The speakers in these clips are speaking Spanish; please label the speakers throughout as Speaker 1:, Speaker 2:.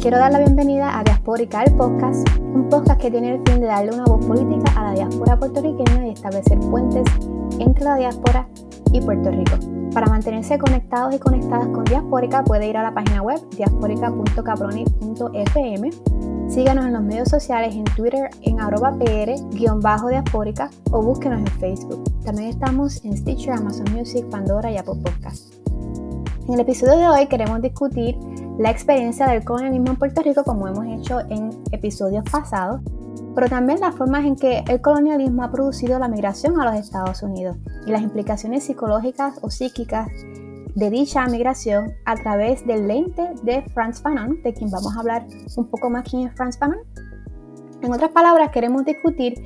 Speaker 1: Quiero dar la bienvenida a Diaspórica, el podcast, un podcast que tiene el fin de darle una voz política a la diáspora puertorriqueña y establecer puentes entre la diáspora y Puerto Rico. Para mantenerse conectados y conectadas con Diaspórica puede ir a la página web diasporica.caproni.fm. Síganos en los medios sociales en Twitter en arroba pr-diaspórica o búsquenos en Facebook. También estamos en Stitcher, Amazon Music, Pandora y Apple Podcasts. En el episodio de hoy queremos discutir la experiencia del colonialismo en Puerto Rico como hemos hecho en episodios pasados, pero también las formas en que el colonialismo ha producido la migración a los Estados Unidos y las implicaciones psicológicas o psíquicas de dicha migración a través del lente de Franz Fanon, de quien vamos a hablar un poco más quién es Franz Fanon. En otras palabras, queremos discutir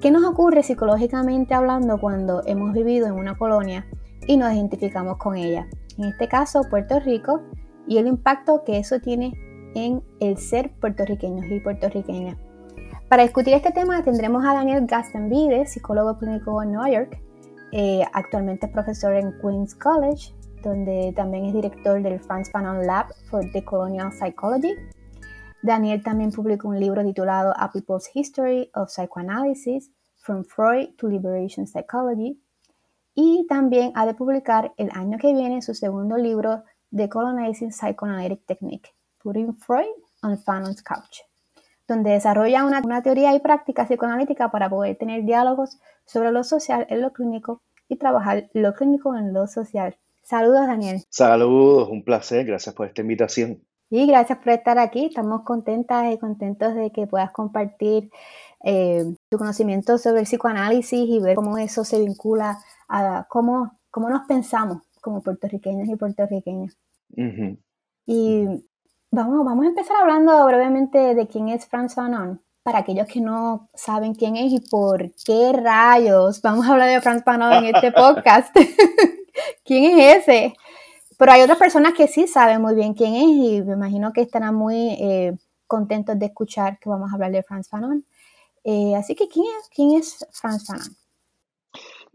Speaker 1: qué nos ocurre psicológicamente hablando cuando hemos vivido en una colonia y nos identificamos con ella. En este caso, Puerto Rico, y el impacto que eso tiene en el ser puertorriqueños y puertorriqueñas. Para discutir este tema tendremos a Daniel Gastenvide, psicólogo clínico en Nueva York, eh, actualmente es profesor en Queens College, donde también es director del Franz Fanon Lab for Decolonial Psychology. Daniel también publicó un libro titulado A People's History of Psychoanalysis, From Freud to Liberation Psychology. Y también ha de publicar el año que viene su segundo libro Decolonizing Psychoanalytic Technique, Putting Freud on Fanon's Couch, donde desarrolla una, una, teoría y práctica psicoanalítica para poder tener diálogos sobre lo social en lo clínico y trabajar lo clínico en lo social. Saludos, Daniel.
Speaker 2: Saludos, un placer, gracias por esta invitación.
Speaker 1: Y gracias por estar aquí. Estamos contentas y contentos de que puedas compartir eh, tu conocimiento sobre el psicoanálisis y ver cómo eso se vincula a cómo, cómo nos pensamos como puertorriqueños y puertorriqueñas. Y vamos, vamos a empezar hablando brevemente de quién es Franz Fanon. Para aquellos que no saben quién es y por qué rayos vamos a hablar de Franz Fanon en este podcast. ¿Quién es ese? Pero hay otras personas que sí saben muy bien quién es y me imagino que estarán muy eh, contentos de escuchar que vamos a hablar de Franz Fanon. Eh, así que, ¿quién es, quién es Franz Fanon?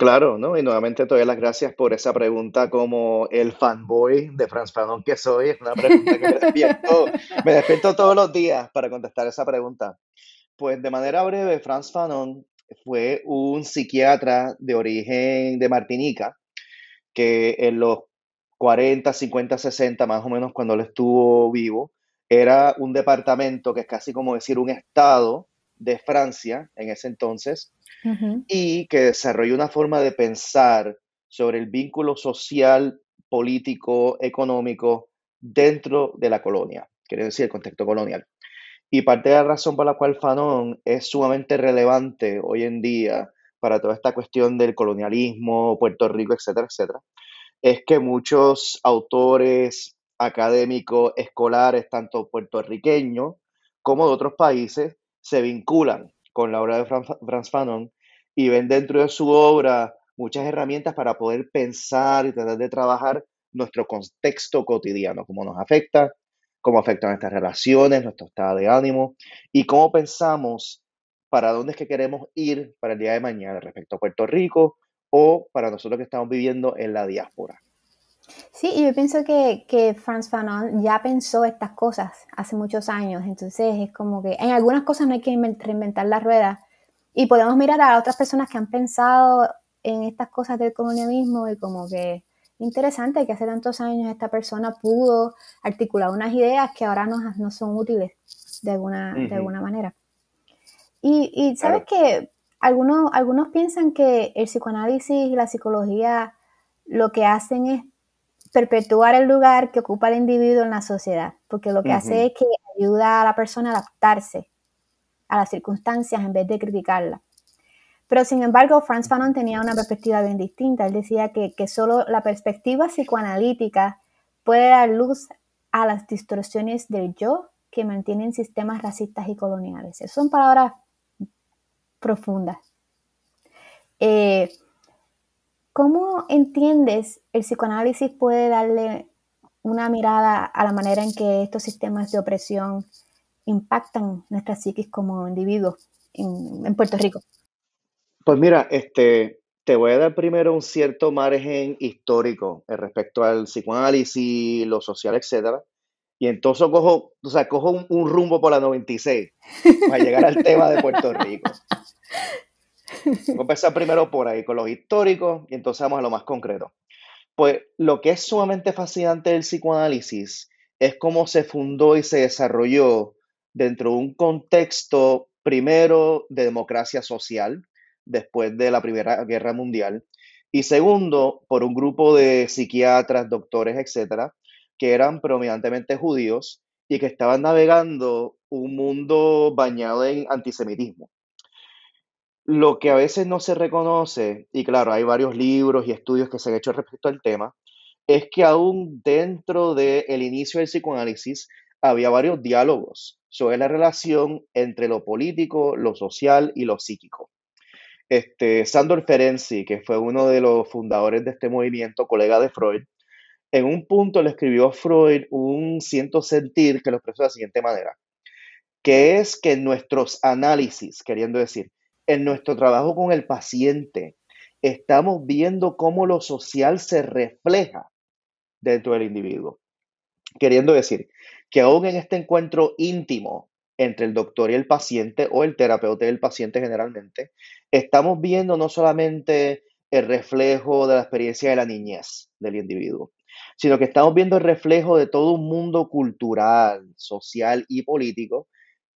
Speaker 2: Claro, ¿no? Y nuevamente te doy las gracias por esa pregunta como el fanboy de Franz Fanon que soy. Es una pregunta que me despierto, me despierto todos los días para contestar esa pregunta. Pues de manera breve, Franz Fanon fue un psiquiatra de origen de Martinica que en los 40, 50, 60, más o menos cuando él estuvo vivo, era un departamento que es casi como decir un estado de Francia en ese entonces, y que desarrolló una forma de pensar sobre el vínculo social, político, económico dentro de la colonia, quiere decir el contexto colonial. Y parte de la razón por la cual Fanon es sumamente relevante hoy en día para toda esta cuestión del colonialismo, Puerto Rico, etcétera, etcétera, es que muchos autores académicos, escolares, tanto puertorriqueños como de otros países, se vinculan con la obra de Franz Fanon y ven dentro de su obra muchas herramientas para poder pensar y tratar de trabajar nuestro contexto cotidiano, cómo nos afecta, cómo afectan nuestras relaciones, nuestro estado de ánimo y cómo pensamos para dónde es que queremos ir para el día de mañana respecto a Puerto Rico o para nosotros que estamos viviendo en la diáspora.
Speaker 1: Sí, yo pienso que, que Franz Fanon ya pensó estas cosas hace muchos años, entonces es como que en algunas cosas no hay que reinventar la rueda. Y podemos mirar a otras personas que han pensado en estas cosas del colonialismo y como que interesante que hace tantos años esta persona pudo articular unas ideas que ahora no, no son útiles de alguna, de alguna manera. Y, y sabes que algunos, algunos piensan que el psicoanálisis y la psicología lo que hacen es perpetuar el lugar que ocupa el individuo en la sociedad, porque lo que hace es que ayuda a la persona a adaptarse a las circunstancias en vez de criticarla. Pero sin embargo, Franz Fanon tenía una perspectiva bien distinta. Él decía que, que solo la perspectiva psicoanalítica puede dar luz a las distorsiones del yo que mantienen sistemas racistas y coloniales. son palabras profundas. Eh, ¿Cómo entiendes el psicoanálisis puede darle una mirada a la manera en que estos sistemas de opresión impactan nuestra psiquis como individuos en, Puerto Rico?
Speaker 2: Pues mira, este, te voy a dar primero un cierto margen histórico respecto al psicoanálisis, lo social, etcétera. Y entonces cojo, o sea, cojo un, un rumbo por la 96 para llegar al tema de Puerto Rico. Vamos a empezar primero por ahí, con los históricos, y entonces vamos a lo más concreto. Pues lo que es sumamente fascinante del psicoanálisis es cómo se fundó y se desarrolló dentro de un contexto primero de democracia social, después de la Primera Guerra Mundial, y segundo, por un grupo de psiquiatras, doctores, etcétera, que eran predominantemente judíos y que estaban navegando un mundo bañado en antisemitismo. Lo que a veces no se reconoce, y claro, hay varios libros y estudios que se han hecho respecto al tema, es que aún dentro del inicio del psicoanálisis había varios diálogos sobre la relación entre lo político, lo social y lo psíquico. Este, Sandor Ferenczi, que fue uno de los fundadores de este movimiento, colega de Freud, en un punto le escribió a Freud un siento sentir que lo expresó de la siguiente manera, que es que nuestros análisis, queriendo decir, en nuestro trabajo con el paciente, estamos viendo cómo lo social se refleja dentro del individuo. Queriendo decir que aún en este encuentro íntimo entre el doctor y el paciente o el terapeuta y el paciente generalmente, estamos viendo no solamente el reflejo de la experiencia de la niñez del individuo, sino que estamos viendo el reflejo de todo un mundo cultural, social y político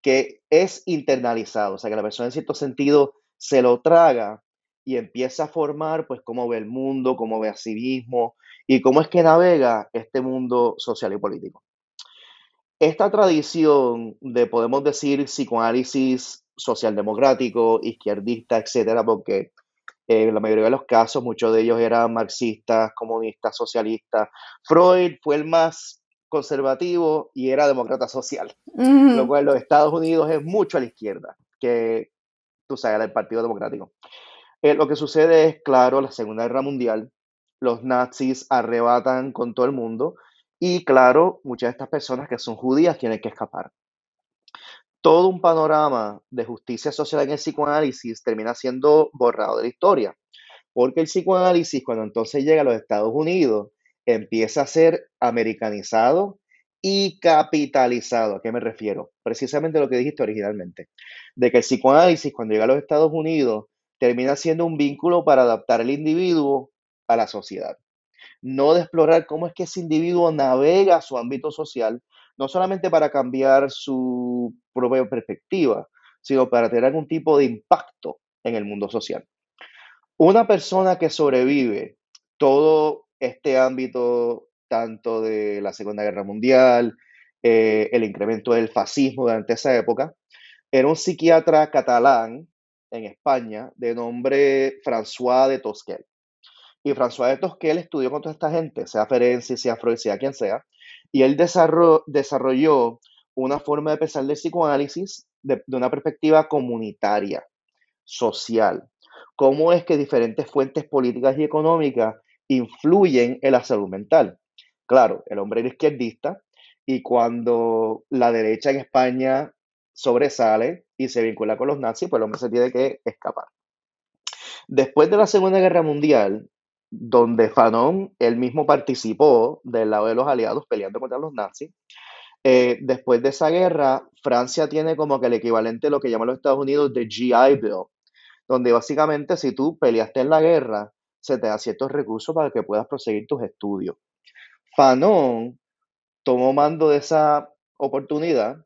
Speaker 2: que es internalizado, o sea, que la persona en cierto sentido se lo traga y empieza a formar, pues, cómo ve el mundo, cómo ve a sí mismo y cómo es que navega este mundo social y político. Esta tradición de, podemos decir, psicoanálisis socialdemocrático, izquierdista, etcétera, porque en la mayoría de los casos muchos de ellos eran marxistas, comunistas, socialistas. Freud fue el más conservativo y era demócrata social, lo cual los Estados Unidos es mucho a la izquierda que, tú sabes, el Partido Democrático. Eh, lo que sucede es, claro, la Segunda Guerra Mundial, los nazis arrebatan con todo el mundo y, claro, muchas de estas personas que son judías tienen que escapar. Todo un panorama de justicia social en el psicoanálisis termina siendo borrado de la historia, porque el psicoanálisis, cuando entonces llega a los Estados Unidos, empieza a ser americanizado y capitalizado. ¿A qué me refiero? Precisamente lo que dijiste originalmente, de que el psicoanálisis cuando llega a los Estados Unidos termina siendo un vínculo para adaptar al individuo a la sociedad. No de explorar cómo es que ese individuo navega su ámbito social, no solamente para cambiar su propia perspectiva, sino para tener algún tipo de impacto en el mundo social. Una persona que sobrevive todo este ámbito tanto de la Segunda Guerra Mundial, eh, el incremento del fascismo durante esa época, era un psiquiatra catalán en España de nombre François de Tosquel. Y François de Tosquel estudió con toda esta gente, sea Ferenczi, sea Freud, sea quien sea, y él desarrolló una forma de pensar del psicoanálisis de, de una perspectiva comunitaria, social. Cómo es que diferentes fuentes políticas y económicas influyen en la salud mental. Claro, el hombre era izquierdista y cuando la derecha en España sobresale y se vincula con los nazis, pues el hombre se tiene que escapar. Después de la Segunda Guerra Mundial, donde Fanon él mismo participó del lado de los aliados peleando contra los nazis, eh, después de esa guerra, Francia tiene como que el equivalente a lo que llaman los Estados Unidos de GI Bill, donde básicamente si tú peleaste en la guerra se te da ciertos recursos para que puedas proseguir tus estudios. Fanon tomó mando de esa oportunidad,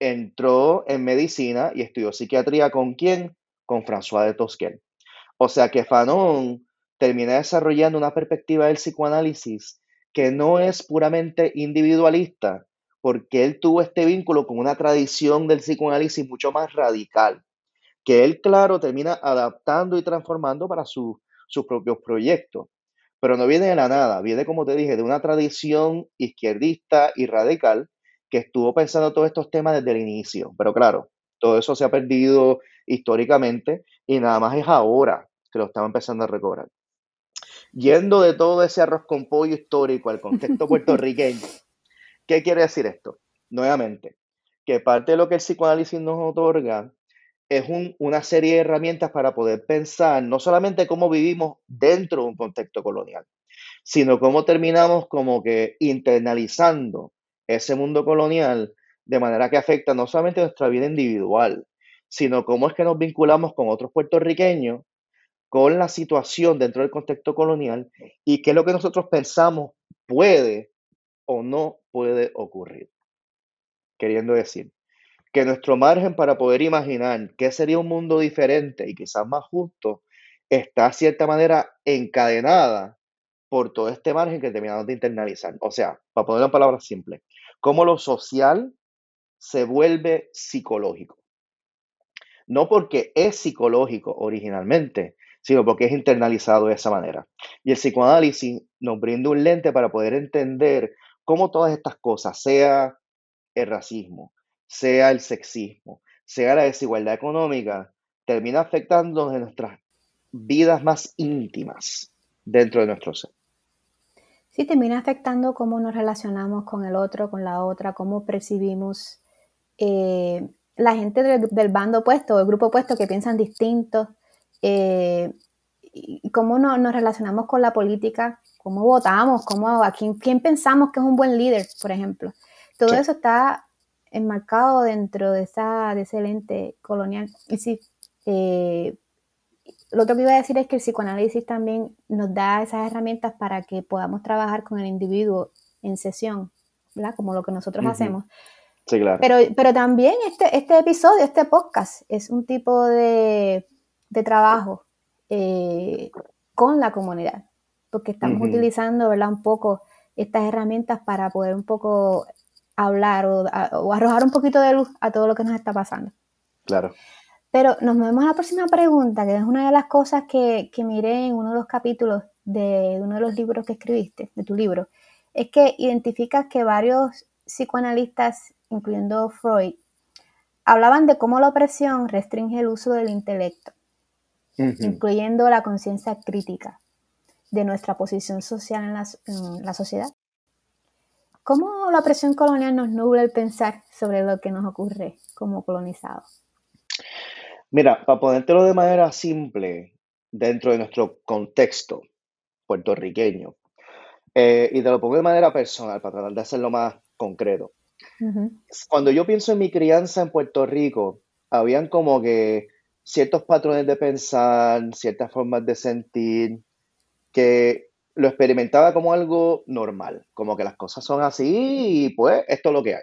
Speaker 2: entró en medicina y estudió psiquiatría con quién? Con François de Tosquel. O sea que Fanon termina desarrollando una perspectiva del psicoanálisis que no es puramente individualista, porque él tuvo este vínculo con una tradición del psicoanálisis mucho más radical, que él, claro, termina adaptando y transformando para su sus propios proyectos. Pero no viene de la nada, viene, como te dije, de una tradición izquierdista y radical que estuvo pensando todos estos temas desde el inicio. Pero claro, todo eso se ha perdido históricamente y nada más es ahora que lo estamos empezando a recobrar. Yendo de todo ese arroz con pollo histórico al contexto puertorriqueño, ¿qué quiere decir esto? Nuevamente, que parte de lo que el psicoanálisis nos otorga es una serie de herramientas para poder pensar no solamente cómo vivimos dentro de un contexto colonial, sino cómo terminamos como que internalizando ese mundo colonial de manera que afecta no solamente nuestra vida individual, sino cómo es que nos vinculamos con otros puertorriqueños, con la situación dentro del contexto colonial y qué es lo que nosotros pensamos puede o no puede ocurrir. Queriendo decir, que nuestro margen para poder imaginar qué sería un mundo diferente y quizás más justo está de cierta manera encadenada por todo este margen que terminamos de internalizar. O sea, para ponerlo en palabras simples, cómo lo social se vuelve psicológico. No porque es psicológico originalmente, sino porque es internalizado de esa manera. Y el psicoanálisis nos brinda un lente para poder entender cómo todas estas cosas, sea el racismo, sea el sexismo, sea la desigualdad económica, termina afectando en nuestras vidas más íntimas dentro de nuestro ser.
Speaker 1: Sí, termina afectando cómo nos relacionamos con el otro, con la otra, cómo percibimos eh, la gente del, bando opuesto, el grupo opuesto que piensan distinto, eh, y cómo nos relacionamos con la política, cómo votamos, cómo, a quién, pensamos que es un buen líder, por ejemplo. Todo eso está enmarcado dentro de, esa, de ese lente colonial. Y sí, eh, lo que iba a decir es que el psicoanálisis también nos da esas herramientas para que podamos trabajar con el individuo en sesión, ¿verdad? Como lo que nosotros hacemos.
Speaker 2: Sí, claro.
Speaker 1: Pero, pero también este, este episodio, este podcast, es un tipo de, de trabajo eh, con la comunidad, porque estamos utilizando, ¿verdad? Un poco estas herramientas para poder un poco hablar o, arrojar un poquito de luz a todo lo que nos está pasando.
Speaker 2: Claro.
Speaker 1: Pero nos movemos a la próxima pregunta, que es una de las cosas que, que miré en uno de los capítulos de uno de los libros que escribiste, de tu libro, es que identificas que varios psicoanalistas, incluyendo Freud, hablaban de cómo la opresión restringe el uso del intelecto, incluyendo la conciencia crítica de nuestra posición social en la sociedad. ¿Cómo la presión colonial nos nubla el pensar sobre lo que nos ocurre como colonizados?
Speaker 2: Mira, para ponértelo de manera simple, dentro de nuestro contexto puertorriqueño, eh, y te lo pongo de manera personal para tratar de hacerlo más concreto. Cuando yo pienso en mi crianza en Puerto Rico, habían como que ciertos patrones de pensar, ciertas formas de sentir, que lo experimentaba como algo normal, como que las cosas son así y pues esto es lo que hay.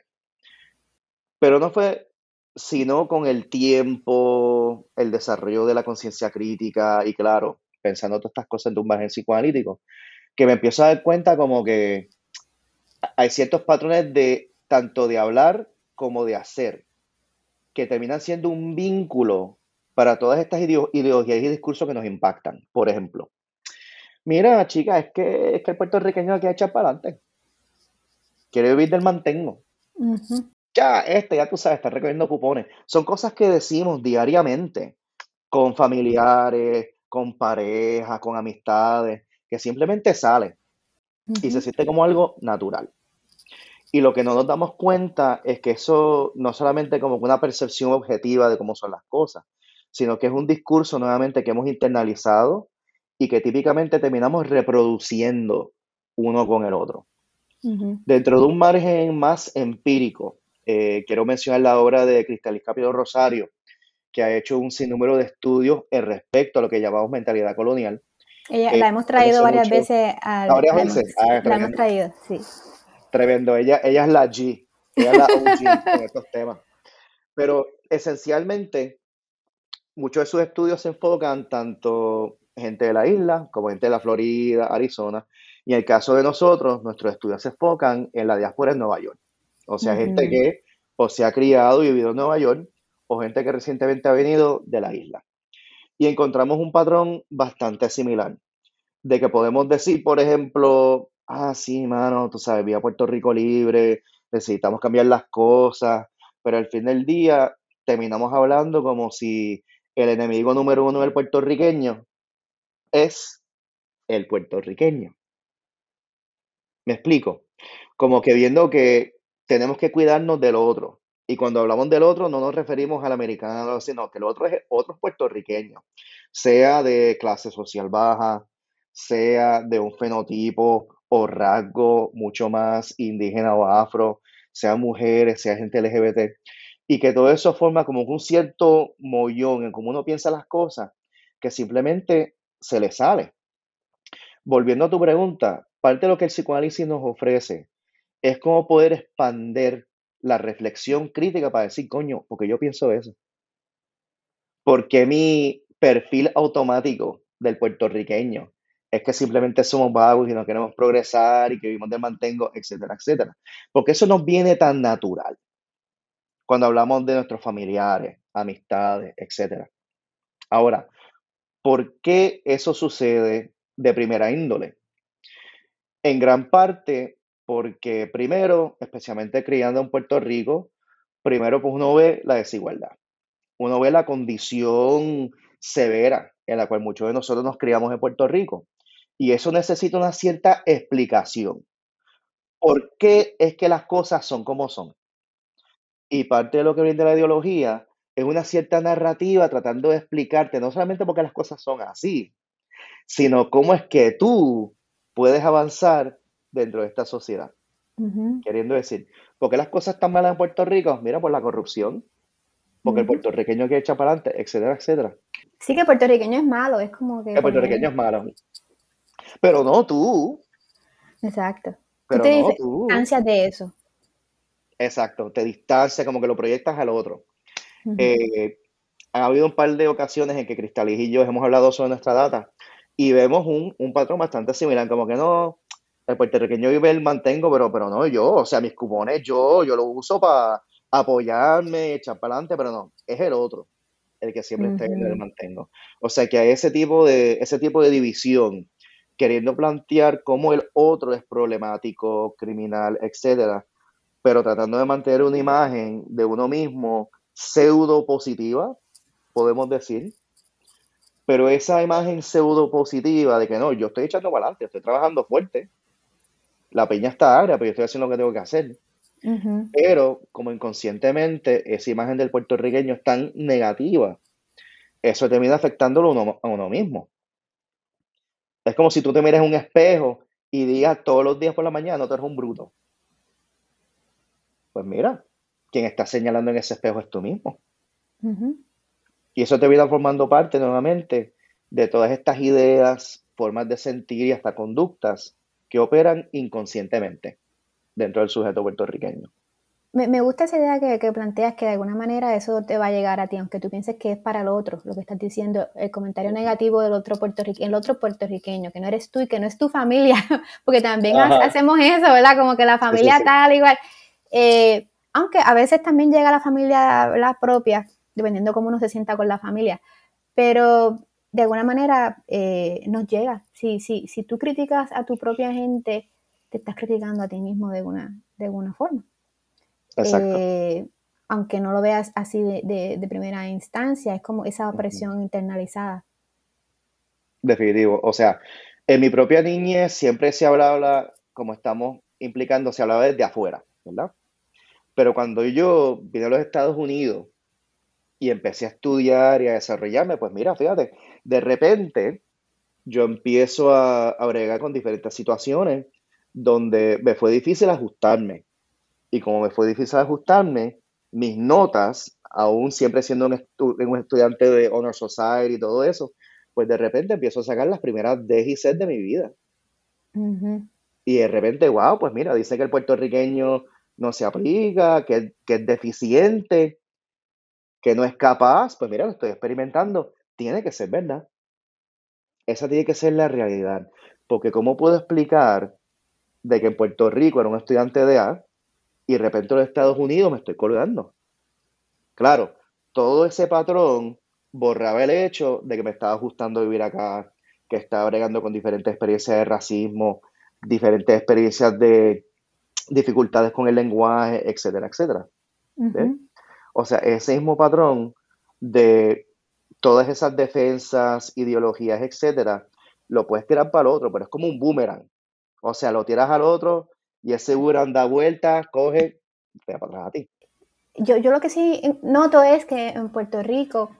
Speaker 2: Pero no fue sino con el tiempo, el desarrollo de la conciencia crítica y claro, pensando todas estas cosas de un margen psicoanalítico, que me empiezo a dar cuenta como que hay ciertos patrones de tanto de hablar como de hacer, que terminan siendo un vínculo para todas estas ideologías y discursos que nos impactan. Por ejemplo, Mira, chica, es que, es que el puertorriqueño aquí echar para adelante. Quiere vivir del mantengo. Ya, este, ya tú sabes, está recogiendo cupones. Son cosas que decimos diariamente con familiares, con parejas, con amistades, que simplemente sale y se siente como algo natural. Y lo que no nos damos cuenta es que eso no solamente como una percepción objetiva de cómo son las cosas, sino que es un discurso nuevamente que hemos internalizado y que típicamente terminamos reproduciendo uno con el otro. Dentro de un margen más empírico, eh, quiero mencionar la obra de Cristalis Capito Rosario, que ha hecho un sinnúmero de estudios en respecto a lo que llamamos mentalidad colonial.
Speaker 1: Ella, la hemos traído varias veces.
Speaker 2: A, varias veces.
Speaker 1: Ah, la hemos traído, sí.
Speaker 2: Tremendo. Ella, ella es la G. Ella es la OG con estos temas. Pero esencialmente, muchos de sus estudios se enfocan tanto gente de la isla, como gente de la Florida, Arizona. Y en el caso de nosotros, nuestros estudios se enfocan en la diáspora en Nueva York. O sea, gente que o se ha criado y vivido en Nueva York, o gente que recientemente ha venido de la isla. Y encontramos un patrón bastante similar, de que podemos decir, por ejemplo, ah, sí, mano, tú sabes, vi a Puerto Rico libre, necesitamos cambiar las cosas, pero al fin del día terminamos hablando como si el enemigo número uno del puertorriqueño es el puertorriqueño. ¿Me explico? Como que viendo que tenemos que cuidarnos del otro. Y cuando hablamos del otro, no nos referimos al americano, sino que el otro es otro puertorriqueño, sea de clase social baja, sea de un fenotipo o rasgo mucho más indígena o afro, sea mujeres, sea gente LGBT, y que todo eso forma como un cierto mollón en cómo uno piensa las cosas, que simplemente se le sale. Volviendo a tu pregunta, parte de lo que el psicoanálisis nos ofrece es cómo poder expander la reflexión crítica para decir, coño, porque yo pienso eso. Porque mi perfil automático del puertorriqueño es que simplemente somos vagos y no queremos progresar y que vivimos de mantengo, etcétera, etcétera. Porque eso nos viene tan natural cuando hablamos de nuestros familiares, amistades, etcétera. Ahora, ¿por qué eso sucede de primera índole? En gran parte porque primero, especialmente criando en Puerto Rico, primero pues uno ve la desigualdad, uno ve la condición severa en la cual muchos de nosotros nos criamos en Puerto Rico. Y eso necesita una cierta explicación. ¿Por qué es que las cosas son como son? Y parte de lo que viene de la ideología es una cierta narrativa tratando de explicarte no solamente por qué las cosas son así, sino cómo es que tú puedes avanzar dentro de esta sociedad. Queriendo decir, ¿por qué las cosas están malas en Puerto Rico? Mira, por la corrupción, porque el puertorriqueño que echa para adelante, etcétera, etcétera.
Speaker 1: Sí, que el puertorriqueño es malo, es como que...
Speaker 2: El puertorriqueño es malo. Pero no tú.
Speaker 1: Exacto. Pero tú te no tú. ansias de eso.
Speaker 2: Exacto, te distancia, como que lo proyectas al otro. Eh, ha habido un par de ocasiones en que Cristalis y yo hemos hablado sobre nuestra data y vemos un, un patrón bastante similar, como que no, el puertorriqueño vive el mantengo, pero, pero no yo, o sea, mis cupones yo, yo lo uso para apoyarme, echar para adelante, pero no, es el otro el que siempre está en el mantengo. O sea que a ese tipo de, ese tipo de división, queriendo plantear cómo el otro es problemático, criminal, etcétera, pero tratando de mantener una imagen de uno mismo pseudo positiva, podemos decir, pero esa imagen pseudo positiva de que no, yo estoy echando para adelante, estoy trabajando fuerte, la peña está agria, pero yo estoy haciendo lo que tengo que hacer. Pero como inconscientemente esa imagen del puertorriqueño es tan negativa, eso termina afectándolo a uno, mismo. Es como si tú te mires un espejo y digas todos los días por la mañana, no, tú eres un bruto. Pues mira, quien está señalando en ese espejo es tú mismo. Y eso te viene formando parte nuevamente de todas estas ideas, formas de sentir y hasta conductas que operan inconscientemente dentro del sujeto puertorriqueño.
Speaker 1: Me, gusta esa idea que, planteas que de alguna manera eso te va a llegar a ti, aunque tú pienses que es para el otro, lo que estás diciendo, el comentario negativo del otro puertorriqueño, el otro puertorriqueño, que no eres tú y que no es tu familia, porque también hacemos eso, ¿verdad? Como que la familia tal, igual. Eh, aunque a veces también llega la familia la propia, dependiendo cómo uno se sienta con la familia, pero de alguna manera eh, nos llega. Si, si, si tú criticas a tu propia gente, te estás criticando a ti mismo de alguna, de alguna forma. Exacto. Eh, aunque no lo veas así de, primera instancia, es como esa presión internalizada.
Speaker 2: Definitivo. O sea, en mi propia niñez siempre se hablaba, como estamos implicando, se hablaba desde afuera, ¿verdad? Pero cuando yo vine a los Estados Unidos y empecé a estudiar y a desarrollarme, pues mira, fíjate, de repente yo empiezo a, a bregar con diferentes situaciones donde me fue difícil ajustarme. Y como me fue difícil ajustarme, mis notas, aún siempre siendo un, estudiante de Honor Society y todo eso, pues de repente empiezo a sacar las primeras D y de mi vida. Y de repente, wow, pues mira, dice que el puertorriqueño no se aplica, que, que es deficiente, que no es capaz, pues mira, lo estoy experimentando, tiene que ser verdad. Esa tiene que ser la realidad. Porque ¿cómo puedo explicar de que en Puerto Rico era un estudiante de A y de repente en Estados Unidos me estoy colgando? Claro, todo ese patrón borraba el hecho de que me estaba ajustando vivir acá, que estaba bregando con diferentes experiencias de racismo, diferentes experiencias de dificultades con el lenguaje, etcétera, etcétera. O sea, ese mismo patrón de todas esas defensas, ideologías, etcétera, lo puedes tirar para el otro, pero es como un boomerang. O sea, lo tiras al otro y ese boomerang da vuelta, coge, te da para atrás a ti.
Speaker 1: Yo, yo lo que sí noto es que en Puerto Rico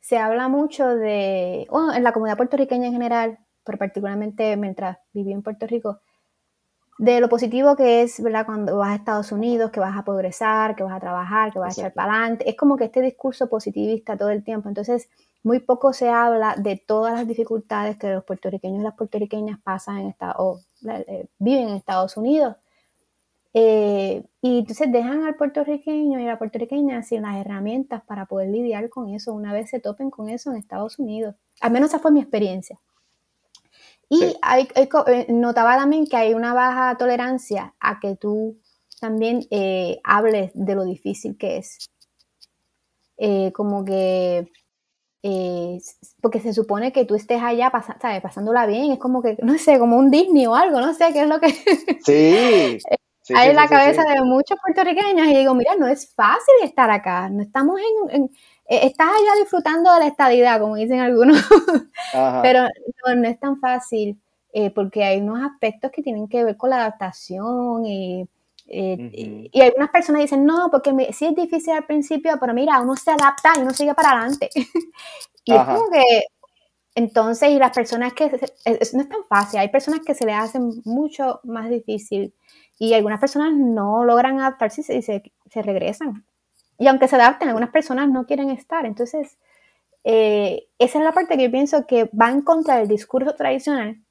Speaker 1: se habla mucho de, bueno, en la comunidad puertorriqueña en general, pero particularmente mientras viví en Puerto Rico, de lo positivo que es, ¿verdad? Cuando vas a Estados Unidos, que vas a progresar, que vas a trabajar, que vas a echar para adelante. Es como que este discurso positivista todo el tiempo. Entonces, muy poco se habla de todas las dificultades que los puertorriqueños y las puertorriqueñas pasan en esta, o eh, viven en Estados Unidos. Eh, y entonces dejan al puertorriqueño y a la puertorriqueña sin las herramientas para poder lidiar con eso una vez se topen con eso en Estados Unidos. Al menos esa fue mi experiencia. Y hay, eh, notaba también que hay una baja tolerancia a que tú también eh, hables de lo difícil que es. Eh, como que, porque se supone que tú estés allá pasándola bien, es como que, no sé, como un Disney o algo, no sé qué es lo que...
Speaker 2: Sí.
Speaker 1: hay en la cabeza de muchos puertorriqueños y digo, mira, no es fácil estar acá, no estamos en eh, estás allá disfrutando de la estadidad, como dicen algunos, pero no, es tan fácil eh, porque hay unos aspectos que tienen que ver con la adaptación y, eh, y, algunas personas dicen, no, porque sí es difícil al principio, pero mira, uno se adapta y uno sigue para adelante. y es como que, entonces, y las personas que, no es tan fácil, hay personas que se le hacen mucho más difícil y algunas personas no logran adaptarse y se, se regresan y aunque se adapten, algunas personas no quieren estar. Entonces, eh, esa es la parte que yo pienso que va en contra del discurso tradicional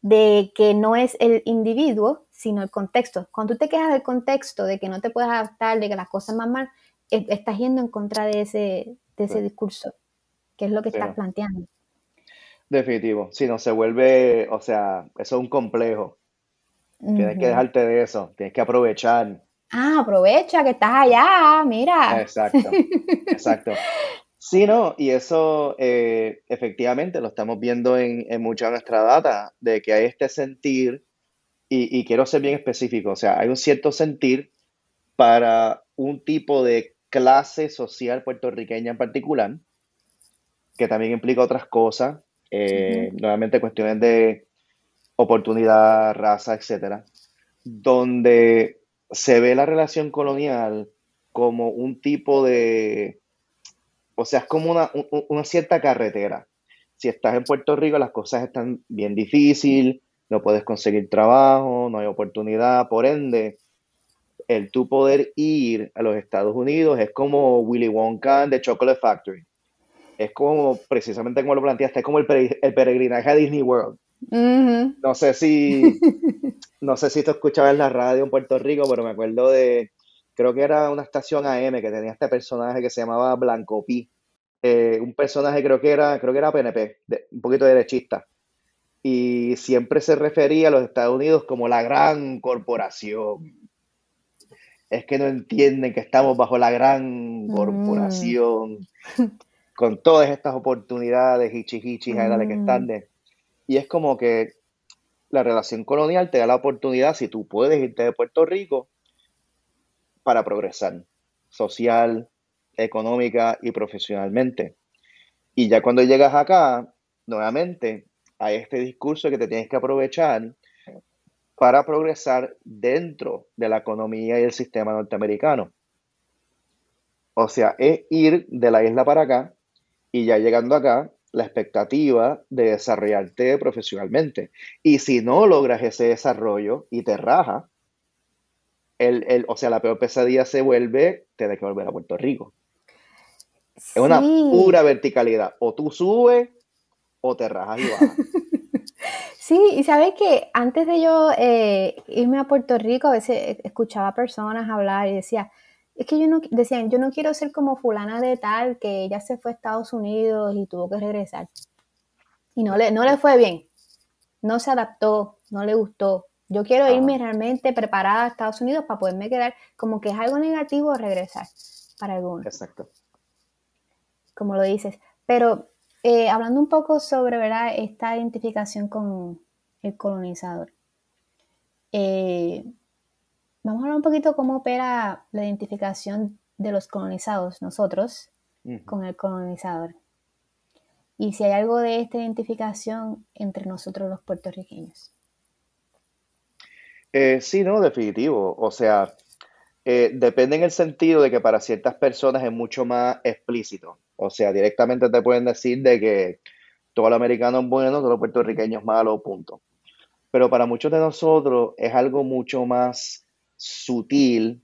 Speaker 1: de que no es el individuo, sino el contexto. Cuando tú te quejas del contexto, de que no te puedes adaptar, de que las cosas van mal, estás yendo en contra de ese, de ese discurso, que es lo que estás planteando.
Speaker 2: Definitivo. Si no se vuelve, o sea, eso es un complejo. Tienes que dejarte de eso, tienes que aprovechar
Speaker 1: Ah, aprovecha que estás allá, mira.
Speaker 2: Exacto, exacto. Sí, no, y eso eh, efectivamente lo estamos viendo en, mucha de nuestra data, de que hay este sentir, y, quiero ser bien específico, o sea, hay un cierto sentir para un tipo de clase social puertorriqueña en particular, que también implica otras cosas, eh, nuevamente cuestiones de oportunidad, raza, etcétera, donde se ve la relación colonial como un tipo de, o sea, es como una, cierta carretera. Si estás en Puerto Rico, las cosas están bien difíciles, no puedes conseguir trabajo, no hay oportunidad, por ende, el tú poder ir a los Estados Unidos es como Willy Wonka de Chocolate Factory. Es como, precisamente como lo planteaste, es como el, peregrinaje a Disney World. No sé si no sé si tú escuchabas en la radio en Puerto Rico, pero me acuerdo de, creo que era una estación AM que tenía este personaje que se llamaba Blanco Pi. Eh, un personaje creo que era, creo que era PNP, un poquito derechista. Y siempre se refería a los Estados Unidos como la gran corporación. Es que no entienden que estamos bajo la gran mm. corporación, con todas estas oportunidades, hichi hichi, mm. que están de. Y es como que la relación colonial te da la oportunidad, si tú puedes irte de Puerto Rico, para progresar social, económica y profesionalmente. Y ya cuando llegas acá, nuevamente, hay este discurso que te tienes que aprovechar para progresar dentro de la economía y el sistema norteamericano. O sea, es ir de la isla para acá y ya llegando acá, la expectativa de desarrollarte profesionalmente. Y si no logras ese desarrollo y te raja, el, o sea, la peor pesadilla se vuelve tener que volver a Puerto Rico. Es una pura verticalidad. O tú subes o te rajas y bajas.
Speaker 1: Sí, y sabes que antes de yo eh, irme a Puerto Rico, a veces escuchaba personas hablar y decía, es que yo no, decían, yo no quiero ser como fulana de tal, que ella se fue a Estados Unidos y tuvo que regresar. Y no le, no le fue bien. No se adaptó, no le gustó. Yo quiero irme realmente preparada a Estados Unidos para poderme quedar como que es algo negativo regresar para algunos.
Speaker 2: Exacto.
Speaker 1: Como lo dices. Pero eh, hablando un poco sobre ¿verdad? esta identificación con el colonizador. Eh, vamos a hablar un poquito cómo opera la identificación de los colonizados, nosotros, con el colonizador. Y si hay algo de esta identificación entre nosotros los puertorriqueños.
Speaker 2: Eh, sí, no, definitivo. O sea, eh, depende en el sentido de que para ciertas personas es mucho más explícito. O sea, directamente te pueden decir de que todo el americano es bueno, todo el puertorriqueño es malo, punto. Pero para muchos de nosotros es algo mucho más sutil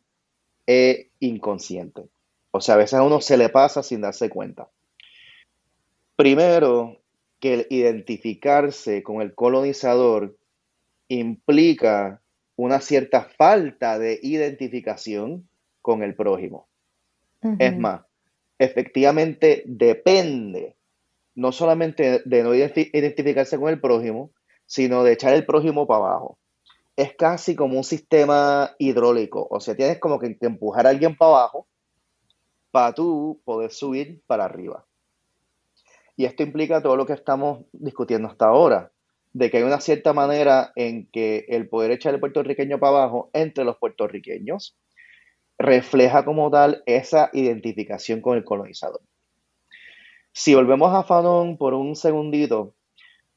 Speaker 2: e inconsciente. O sea, a veces a uno se le pasa sin darse cuenta. Primero, que el identificarse con el colonizador implica una cierta falta de identificación con el prójimo. Es más, efectivamente depende no solamente de no identificarse con el prójimo, sino de echar el prójimo para abajo. Es casi como un sistema hidráulico, o sea, tienes como que, empujar a alguien para abajo para tú poder subir para arriba. Y esto implica todo lo que estamos discutiendo hasta ahora, de que hay una cierta manera en que el poder echar el puertorriqueño para abajo entre los puertorriqueños refleja como tal esa identificación con el colonizador. Si volvemos a Fanon por un segundito,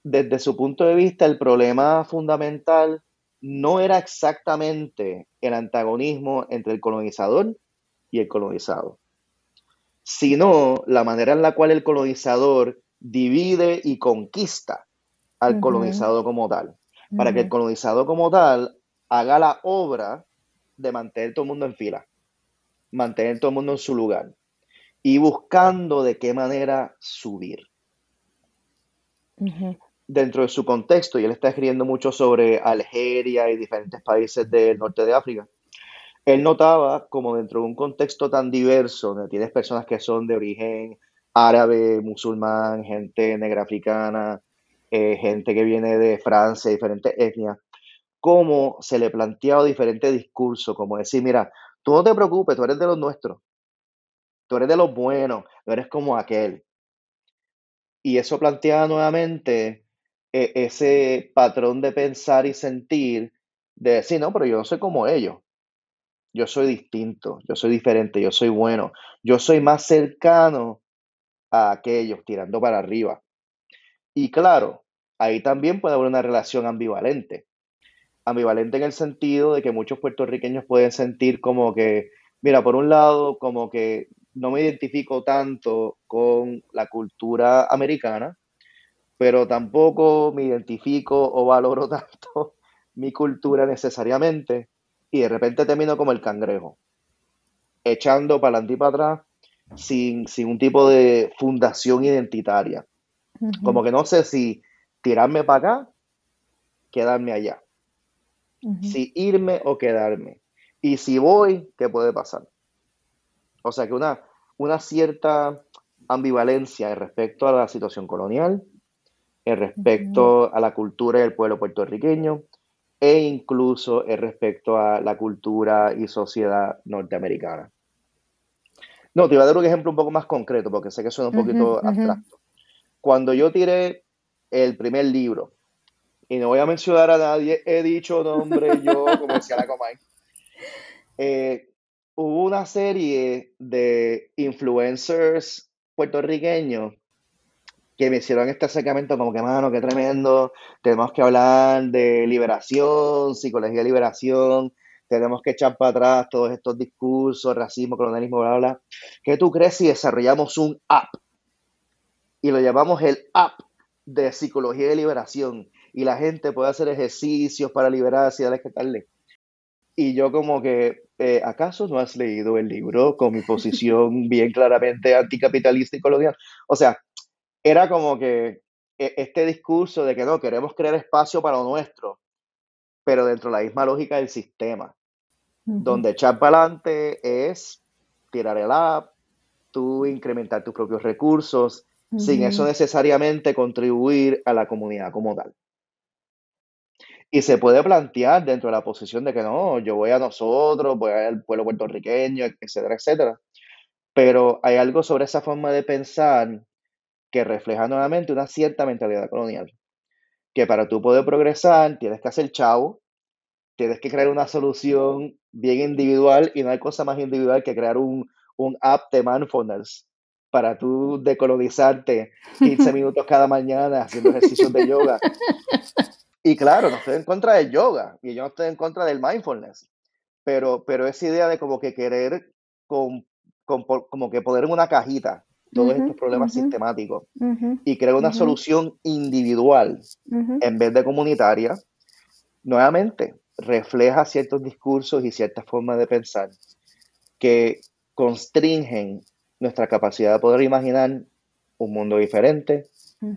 Speaker 2: desde su punto de vista, el problema fundamental no era exactamente el antagonismo entre el colonizador y el colonizado, sino la manera en la cual el colonizador divide y conquista al colonizado como tal, para que el colonizado como tal haga la obra de mantener todo el mundo en fila, mantener todo el mundo en su lugar y buscando de qué manera subir. Dentro de su contexto, y él está escribiendo mucho sobre Algeria y diferentes países del norte de África, él notaba como dentro de un contexto tan diverso, donde tienes personas que son de origen árabe, musulmán, gente negra africana, eh, gente que viene de Francia, diferentes etnias, cómo se le planteaba diferentes discursos, como decir, mira, tú no te preocupes, tú eres de los nuestros, tú eres de los buenos, no eres como aquel. Y eso plantea nuevamente ese patrón de pensar y sentir, de decir, no, pero yo no soy como ellos. Yo soy distinto, yo soy diferente, yo soy bueno, yo soy más cercano a aquellos, tirando para arriba. Y claro, ahí también puede haber una relación ambivalente. Ambivalente en el sentido de que muchos puertorriqueños pueden sentir como que, mira, por un lado, como que no me identifico tanto con la cultura americana, pero tampoco me identifico o valoro tanto mi cultura necesariamente y de repente termino como el cangrejo, echando para adelante y para atrás sin, un tipo de fundación identitaria. Como que no sé si tirarme para acá, quedarme allá. Si irme o quedarme. Y si voy, ¿qué puede pasar? O sea que una, una cierta ambivalencia respecto a la situación colonial, respecto a la cultura del pueblo puertorriqueño e incluso en respecto a la cultura y sociedad norteamericana. No, te voy a dar un ejemplo un poco más concreto porque sé que suena un poquito abstracto. Cuando yo tiré el primer libro, y no voy a mencionar a nadie, he dicho nombre yo, como decía la Comay, eh, hubo una serie de influencers puertorriqueños que me hicieron este acercamiento como que, mano, qué tremendo, tenemos que hablar de liberación, psicología de liberación, tenemos que echar para atrás todos estos discursos, racismo, colonialismo, bla, bla. ¿Qué tú crees si desarrollamos un app? Y lo llamamos el app de psicología de liberación. Y la gente puede hacer ejercicios para liberarse y darle que darle. Y yo como que, eh, ¿acaso no has leído el libro con mi posición bien claramente anticapitalista y colonial? O sea, era como que e, este discurso de que no, queremos crear espacio para lo nuestro, pero dentro de la misma lógica del sistema, donde echar para adelante es tirar el app, tú incrementar tus propios recursos, sin eso necesariamente contribuir a la comunidad como tal. Y se puede plantear dentro de la posición de que no, yo voy a nosotros, voy al pueblo puertorriqueño, etcétera, etcétera. Pero hay algo sobre esa forma de pensar que refleja nuevamente una cierta mentalidad colonial. Que para tú poder progresar tienes que hacer chavo tienes que crear una solución bien individual y no hay cosa más individual que crear un, un app de mindfulness para tú decolonizarte 15 minutos cada mañana haciendo ejercicios de yoga. Y claro, no estoy en contra del yoga y yo no estoy en contra del mindfulness, pero, pero esa idea de como que querer con, como que poner en una cajita todos estos problemas sistemáticos. y crear una solución individual en vez de comunitaria, nuevamente refleja ciertos discursos y ciertas formas de pensar que constringen nuestra capacidad de poder imaginar un mundo diferente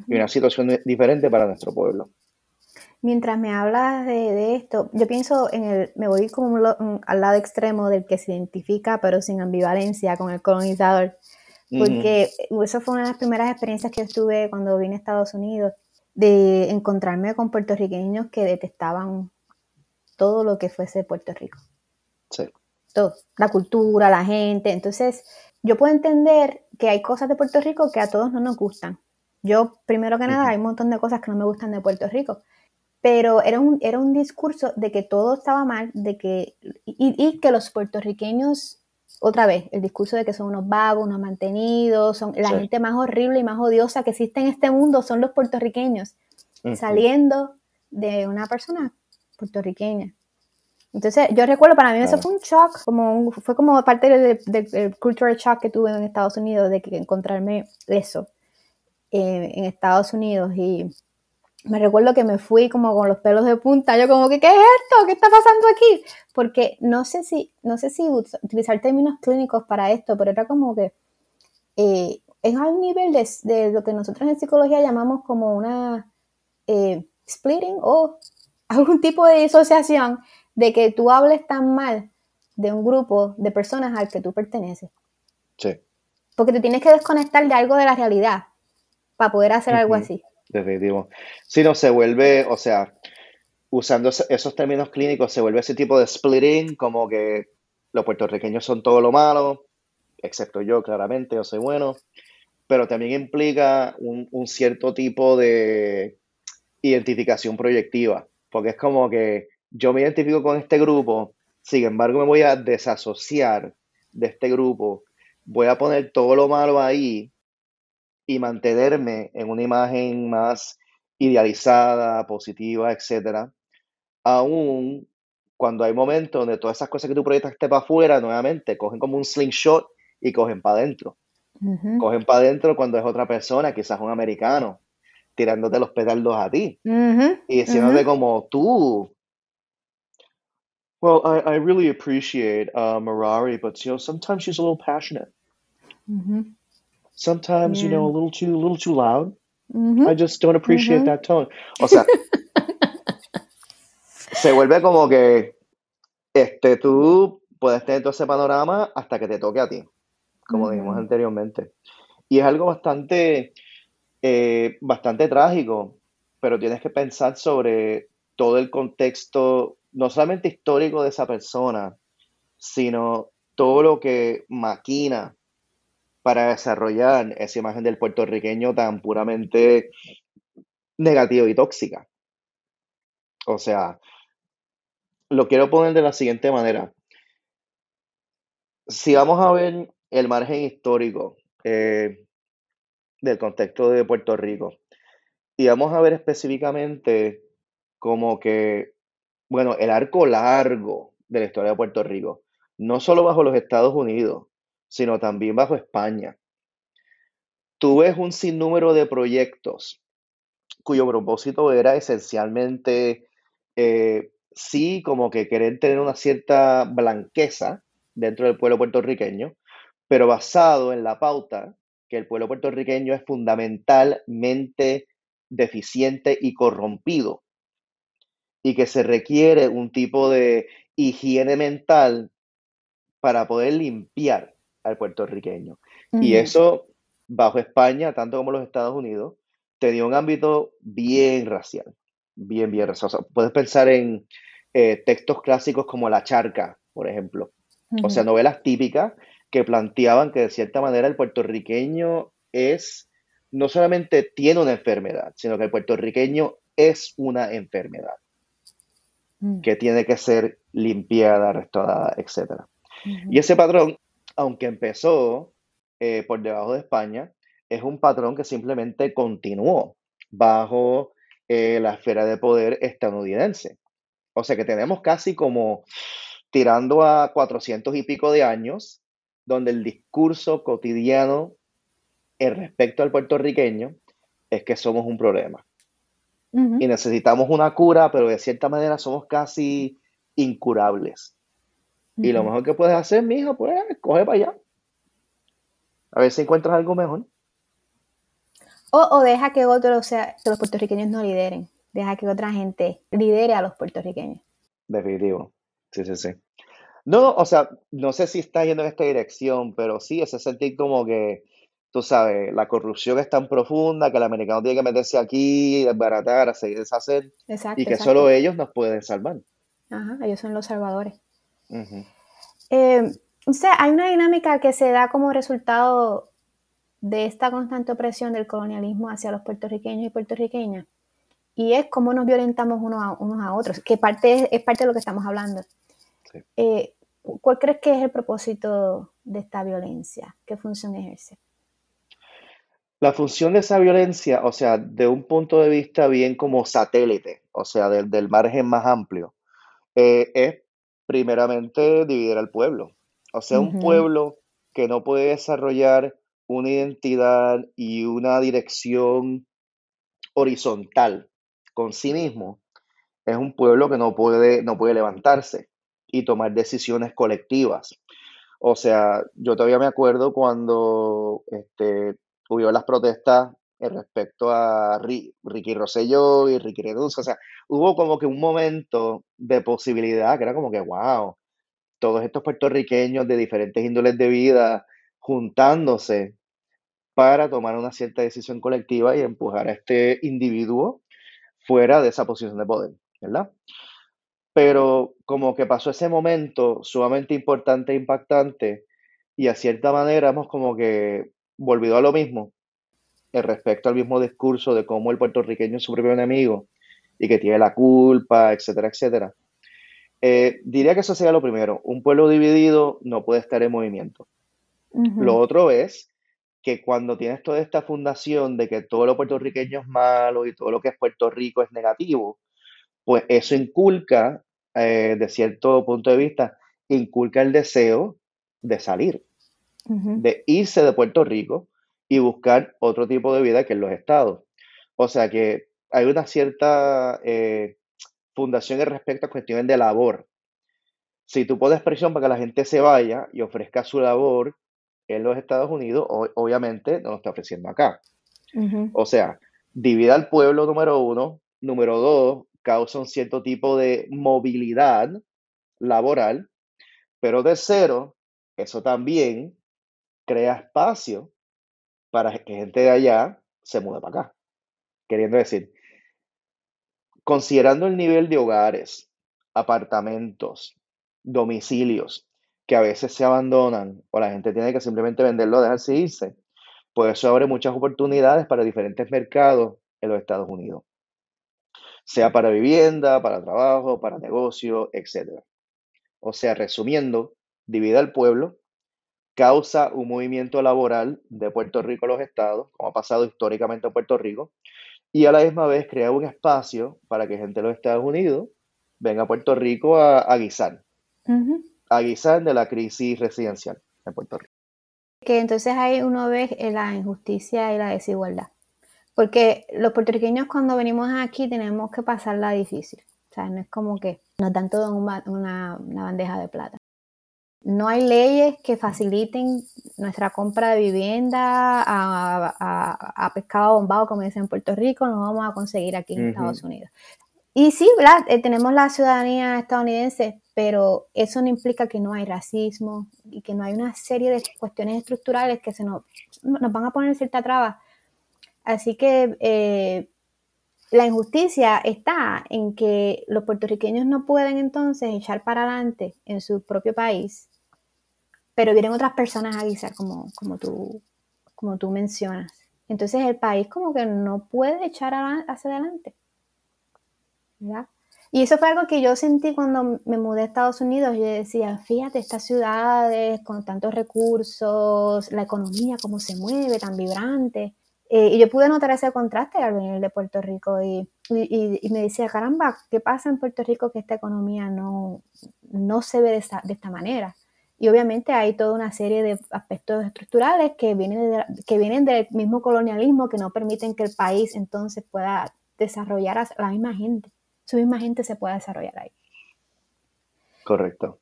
Speaker 2: y una situación diferente para nuestro pueblo.
Speaker 1: Mientras me hablas de, esto, yo pienso en el, me voy como al lado extremo del que se identifica pero sin ambivalencia con el colonizador, porque eso fue una de las primeras experiencias que yo tuve cuando vine a Estados Unidos, de encontrarme con puertorriqueños que detestaban todo lo que fuese Puerto Rico.
Speaker 2: Sí.
Speaker 1: Todo, la cultura, la gente, entonces yo puedo entender que hay cosas de Puerto Rico que a todos no nos gustan. Yo, primero que nada, hay un montón de cosas que no me gustan de Puerto Rico, pero era un, era un discurso de que todo estaba mal, de que, y, que los puertorriqueños, otra vez, el discurso de que son unos vagos, unos mantenidos, son la gente más horrible y más odiosa que existe en este mundo son los puertorriqueños, saliendo de una persona puertorriqueña. Entonces, yo recuerdo, para mí eso fue un shock, como fue como parte del, cultural shock que tuve en Estados Unidos, de que encontrarme eso eh, en Estados Unidos. Y me recuerdo que me fui como con los pelos de punta, yo como que, ¿qué es esto? ¿Qué está pasando aquí? Porque no sé si, no sé si utilizar términos clínicos para esto, pero era como que eh, es un nivel de, lo que nosotros en psicología llamamos como una eh, splitting o algún tipo de disociación de que tú hables tan mal de un grupo de personas al que tú perteneces.
Speaker 2: Sí.
Speaker 1: Porque te tienes que desconectar de algo de la realidad para poder hacer algo así.
Speaker 2: Definitivo. Si no se vuelve, o sea, usando esos términos clínicos, se vuelve ese tipo de splitting, como que los puertorriqueños son todo lo malo, excepto yo, claramente, yo soy bueno, pero también implica un, un cierto tipo de identificación proyectiva, porque es como que yo me identifico con este grupo, sin embargo me voy a desasociar de este grupo, voy a poner todo lo malo ahí y mantenerme en una imagen más idealizada, positiva, etcétera, aún cuando hay momentos donde todas esas cosas que tú proyectaste para afuera, nuevamente, cogen como un slingshot y cogen para adentro. Cogen para adentro cuando es otra persona, quizás un americano, tirándote los petardos a ti. Y diciéndote como tú, Well, I, I really appreciate uh, Marari, but you know sometimes she's a little passionate. Mm-hmm. Sometimes yeah. you know a little too a little too loud. Mm-hmm. I just don't appreciate mm-hmm. that tone. O sea, se vuelve como que este tú puedes tener todo ese panorama hasta que te toque a ti, como dijimos anteriormente. Y es algo bastante eh, bastante trágico, pero tienes que pensar sobre todo el contexto no solamente histórico de esa persona, sino todo lo que maquina para desarrollar esa imagen del puertorriqueño tan puramente negativa y tóxica. O sea, lo quiero poner de la siguiente manera. Si vamos a ver el margen histórico eh, del contexto de Puerto Rico, y vamos a ver específicamente como que bueno, el arco largo de la historia de Puerto Rico, no solo bajo los Estados Unidos, sino también bajo España. Tú ves un sinnúmero de proyectos cuyo propósito era esencialmente, eh, sí, como que querer tener una cierta blanqueza dentro del pueblo puertorriqueño, pero basado en la pauta que el pueblo puertorriqueño es fundamentalmente deficiente y corrompido y que se requiere un tipo de higiene mental para poder limpiar al puertorriqueño. Y eso, bajo España, tanto como los Estados Unidos, tenía un ámbito bien racial, bien, bien racial. puedes pensar en eh, textos clásicos como La Charca, por ejemplo. O sea, novelas típicas que planteaban que de cierta manera el puertorriqueño es, no solamente tiene una enfermedad, sino que el puertorriqueño es una enfermedad. mm. que tiene que ser limpiada, restaurada, etc. Y ese patrón, aunque empezó eh, por debajo de España, es un patrón que simplemente continuó bajo eh, la esfera de poder estadounidense. O sea que tenemos casi como tirando a 400 y pico de años, donde el discurso cotidiano en respecto al puertorriqueño es que somos un problema. Y necesitamos una cura, pero de cierta manera somos casi incurables. Y lo mejor que puedes hacer, mijo, pues coge para allá. A ver si encuentras algo mejor.
Speaker 1: O, deja que otros, o sea, que los puertorriqueños no lideren. Deja que otra gente lidere a los puertorriqueños.
Speaker 2: Definitivo. Sí, sí, sí. No, o sea, no sé si está yendo en esta dirección, pero sí, ese sentir como que, tú sabes, la corrupción es tan profunda que el americano tiene que meterse aquí, desbaratar, seguir deshacer, y que solo ellos nos pueden salvar.
Speaker 1: Ajá, ellos son los salvadores. Eh, o sea, hay una dinámica que se da como resultado de esta constante opresión del colonialismo hacia los puertorriqueños y puertorriqueñas, y es cómo nos violentamos unos a, unos a otros, que parte es, parte de lo que estamos hablando. Eh, ¿Cuál crees que es el propósito de esta violencia? ¿Qué función ejerce?
Speaker 2: La función de esa violencia, o sea, de un punto de vista bien como satélite, o sea, del, del margen más amplio, eh, es primeramente dividir al pueblo. O sea, un pueblo que no puede desarrollar una identidad y una dirección horizontal con sí mismo, es un pueblo que no puede, no puede levantarse y tomar decisiones colectivas. O sea, yo todavía me acuerdo cuando este, hubo las protestas respecto a Ricky Rosselló y Ricky Reduce. O sea, hubo como que un momento de posibilidad que era como que, wow, todos estos puertorriqueños de diferentes índoles de vida juntándose para tomar una cierta decisión colectiva y empujar a este individuo fuera de esa posición de poder, ¿verdad? Pero como que pasó ese momento sumamente importante e impactante y a cierta manera hemos como que volvido a lo mismo, respecto al mismo discurso de cómo el puertorriqueño es su propio enemigo y que tiene la culpa, etcétera, etcétera. Eh, diría que eso sería lo primero. Un pueblo dividido no puede estar en movimiento. Lo otro es que cuando tienes toda esta fundación de que todo lo puertorriqueño es malo y todo lo que es Puerto Rico es negativo, pues eso inculca, eh, de cierto punto de vista, inculca el deseo de salir, de irse de Puerto Rico y buscar otro tipo de vida que en los estados. O sea que hay una cierta eh, fundación en respecto a cuestiones de labor. Si tú pones presión para que la gente se vaya y ofrezca su labor en los Estados Unidos, obviamente no lo está ofreciendo acá. O sea, divide al pueblo número uno, número dos, causa un cierto tipo de movilidad laboral, pero de cero, eso también crea espacio para que gente de allá se mude para acá. Queriendo decir, considerando el nivel de hogares, apartamentos, domicilios, que a veces se abandonan o la gente tiene que simplemente venderlo dejarse irse, pues eso abre muchas oportunidades para diferentes mercados en los Estados Unidos, sea para vivienda, para trabajo, para negocio, etc. O sea, resumiendo, divide al pueblo causa un movimiento laboral de Puerto Rico a los estados, como ha pasado históricamente en Puerto Rico, y a la misma vez crea un espacio para que gente de los Estados Unidos venga a Puerto Rico a, guisar, a guisar de la crisis residencial en Puerto Rico.
Speaker 1: Que entonces ahí uno ve la injusticia y la desigualdad. Porque los puertorriqueños cuando venimos aquí tenemos que pasarla difícil. O sea, no es como que nos dan todo una, una bandeja de plata. No hay leyes que faciliten nuestra compra de vivienda a, pescado bombado, como dicen en Puerto Rico, no vamos a conseguir aquí en Estados Unidos. Y sí, eh, tenemos la ciudadanía estadounidense, pero eso no implica que no hay racismo y que no hay una serie de cuestiones estructurales que se nos, nos van a poner cierta traba. Así que eh, la injusticia está en que los puertorriqueños no pueden entonces echar para adelante en su propio país pero vienen otras personas a guisar, como, como, tú, como tú mencionas. Entonces el país como que no puede echar hacia adelante. ¿verdad? Y eso fue algo que yo sentí cuando me mudé a Estados Unidos. Yo decía, fíjate, estas ciudades con tantos recursos, la economía, cómo se mueve, tan vibrante. Eh, y yo pude notar ese contraste al venir de Puerto Rico y, y, me decía, caramba, ¿qué pasa en Puerto Rico que esta economía no, no se ve de esta, de esta manera? Y obviamente hay toda una serie de aspectos estructurales que vienen, que vienen del mismo colonialismo que no permiten que el país entonces pueda desarrollar a la misma gente, su misma gente se pueda desarrollar ahí.
Speaker 2: Correcto.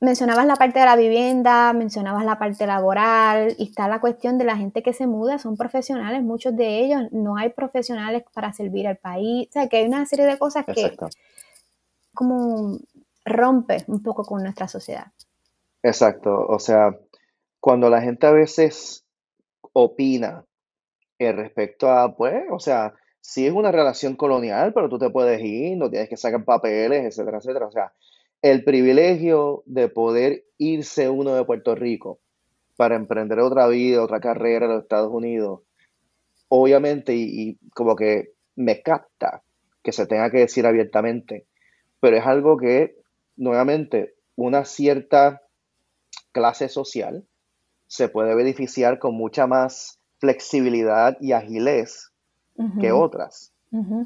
Speaker 1: Mencionabas la parte de la vivienda, mencionabas la parte laboral y está la cuestión de la gente que se muda, son profesionales, muchos de ellos no hay profesionales para servir al país, o sea que hay una serie de cosas que como rompe un poco con nuestra sociedad.
Speaker 2: Exacto, o sea, cuando la gente a veces opina respecto a, pues, o sea, si es una relación colonial, pero tú te puedes ir, no tienes que sacar papeles, etcétera, etcétera. O sea, el privilegio de poder irse uno de Puerto Rico para emprender otra vida, otra carrera en los Estados Unidos, obviamente, y como que me capta que se tenga que decir abiertamente, pero es algo que, nuevamente, una cierta clase social se puede beneficiar con mucha más flexibilidad y agilez que otras.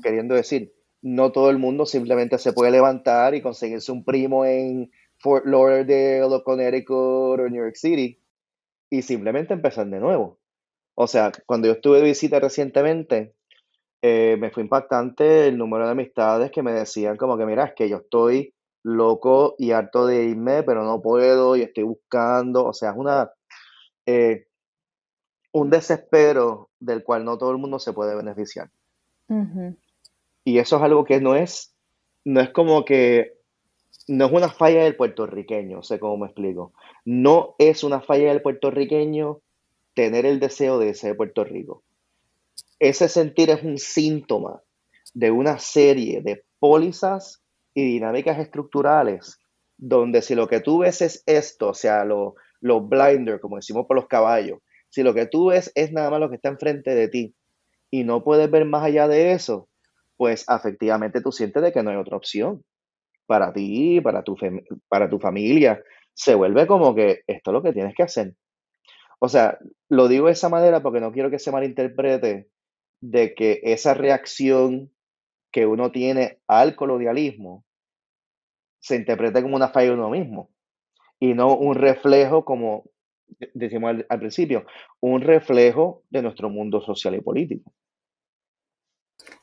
Speaker 2: Queriendo decir, no todo el mundo simplemente se puede levantar y conseguirse un primo en Fort Lauderdale o Connecticut o New York City y simplemente empezar de nuevo. O sea, cuando yo estuve de visita recientemente, eh, me fue impactante el número de amistades que me decían como que, mira, es que yo estoy loco y harto de irme, pero no puedo y estoy buscando. O sea, es una, eh, un desespero del cual no todo el mundo se puede beneficiar. Y eso es algo que no es, no es como que, no es una falla del puertorriqueño, sé cómo me explico. No es una falla del puertorriqueño tener el deseo de ser Puerto Rico. Ese sentir es un síntoma de una serie de pólizas y dinámicas estructurales donde si lo que tú ves es esto, o sea, los lo blinder, como decimos por los caballos, si lo que tú ves es nada más lo que está enfrente de ti y no puedes ver más allá de eso, pues efectivamente tú sientes de que no hay otra opción para ti, para tu, para tu familia. Se vuelve como que esto es lo que tienes que hacer. O sea, lo digo de esa manera porque no quiero que se malinterprete de que esa reacción que uno tiene al colonialismo se interprete como una falla de uno mismo y no un reflejo como decimos al, principio, un reflejo de nuestro mundo social y político.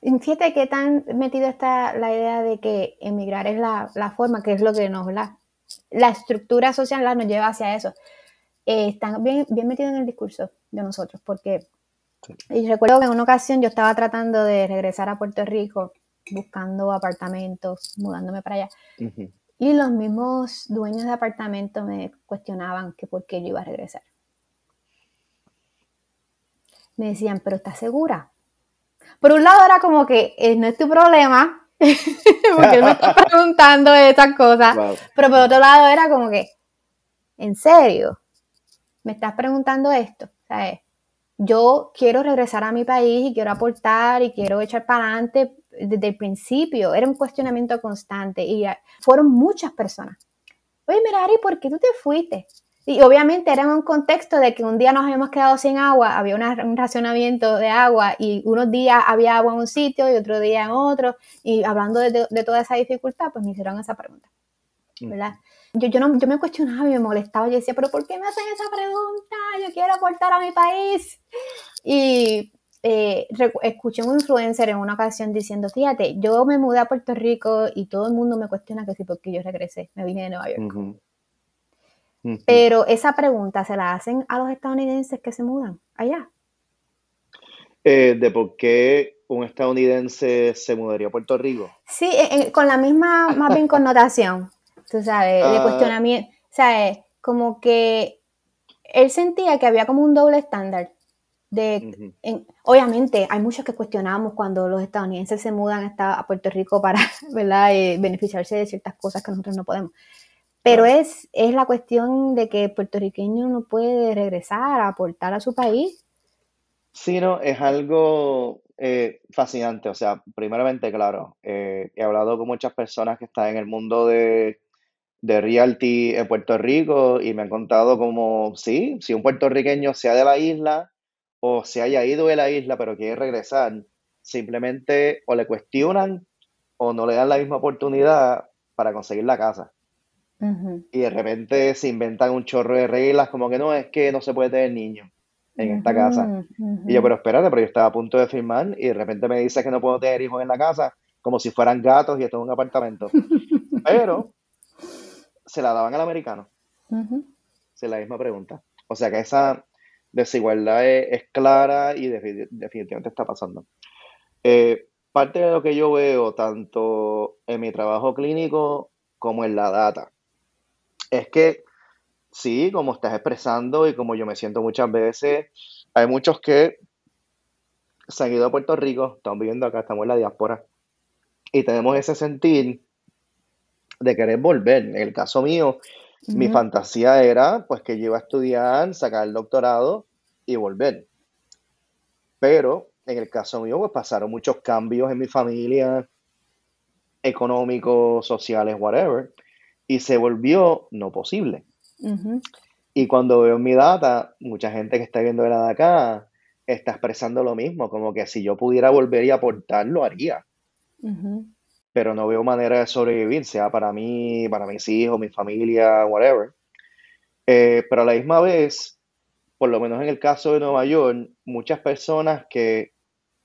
Speaker 1: Fíjate qué tan metido está la idea de que emigrar es la, forma, que es lo que nos la, la estructura social nos lleva hacia eso. Eh, están bien, bien metidos en el discurso de nosotros, porque y recuerdo que en una ocasión yo estaba tratando de regresar a Puerto Rico, buscando apartamentos, mudándome para allá. Y los mismos dueños de apartamento me cuestionaban que por qué yo iba a regresar. Me decían, pero ¿estás segura? Por un lado era como que eh, no es tu problema, porque él me está preguntando estas cosas, pero por otro lado era como que, ¿en serio? ¿Me estás preguntando esto? ¿Sabes? Yo quiero regresar a mi país y quiero aportar y quiero echar para adelante, desde el principio, era un cuestionamiento constante y fueron muchas personas. Oye, mira, Ari, ¿por qué tú te fuiste? Y obviamente era en un contexto de que un día nos habíamos quedado sin agua, había un racionamiento de agua y unos días había agua en un sitio y otro día en otro. Y hablando de, toda esa dificultad, pues me hicieron esa pregunta. Mm. ¿verdad? Yo, yo, no, yo me cuestionaba y me molestaba. Yo decía, pero ¿por qué me hacen esa pregunta? Yo quiero aportar a mi país. Y eh, escuché un influencer en una ocasión diciendo, fíjate, yo me mudé a Puerto Rico y todo el mundo me cuestiona que sí, porque yo regresé, me vine de Nueva York. Pero esa pregunta se la hacen a los estadounidenses que se mudan allá.
Speaker 2: Eh, de por qué un estadounidense se mudaría a Puerto Rico.
Speaker 1: Sí, eh, con la misma, más bien connotación, tú sabes, de ah. cuestionamiento, sabes, como que él sentía que había como un doble estándar obviamente hay muchos que cuestionamos cuando los estadounidenses se mudan a Puerto Rico para ¿verdad? Eh, beneficiarse de ciertas cosas que nosotros no podemos. Pero es, es la cuestión de que el puertorriqueño no puede regresar a aportar a su país.
Speaker 2: Sí, no, es algo, eh, fascinante. O sea, primeramente, claro, eh, he hablado con muchas personas que están en el mundo de, de realty en Puerto Rico y me han contado como, sí, si un puertorriqueño sea de la isla o se haya ido de la isla pero quiere regresar, simplemente o le cuestionan o no le dan la misma oportunidad para conseguir la casa. Y de repente se inventan un chorro de reglas como que no, es que no se puede tener niños en esta casa. Y yo, pero espérate, pero yo estaba a punto de firmar y de repente me dice que no puedo tener hijos en la casa como si fueran gatos y esto es un apartamento. pero se la daban al americano. Es la misma pregunta. O sea que esa desigualdad es, clara y definitivamente está pasando. Eh, parte de lo que yo veo, tanto en mi trabajo clínico como en la data, es que sí, como estás expresando y como yo me siento muchas veces, hay muchos que se han ido a Puerto Rico, estamos viviendo acá, estamos en la diáspora, y tenemos ese sentir de querer volver. En el caso mío, mi fantasía era pues que yo iba a estudiar, sacar el doctorado y volver. Pero en el caso mío, pues pasaron muchos cambios en mi familia, económicos, sociales, whatever, y se volvió no posible. Y cuando veo mi data, mucha gente que está viendo la de acá está expresando lo mismo, como que si yo pudiera volver y aportar, lo haría pero no veo manera de sobrevivir, sea para mí, para mis hijos, mi familia, whatever. Eh, pero a la misma vez, por lo menos en el caso de Nueva York, muchas personas que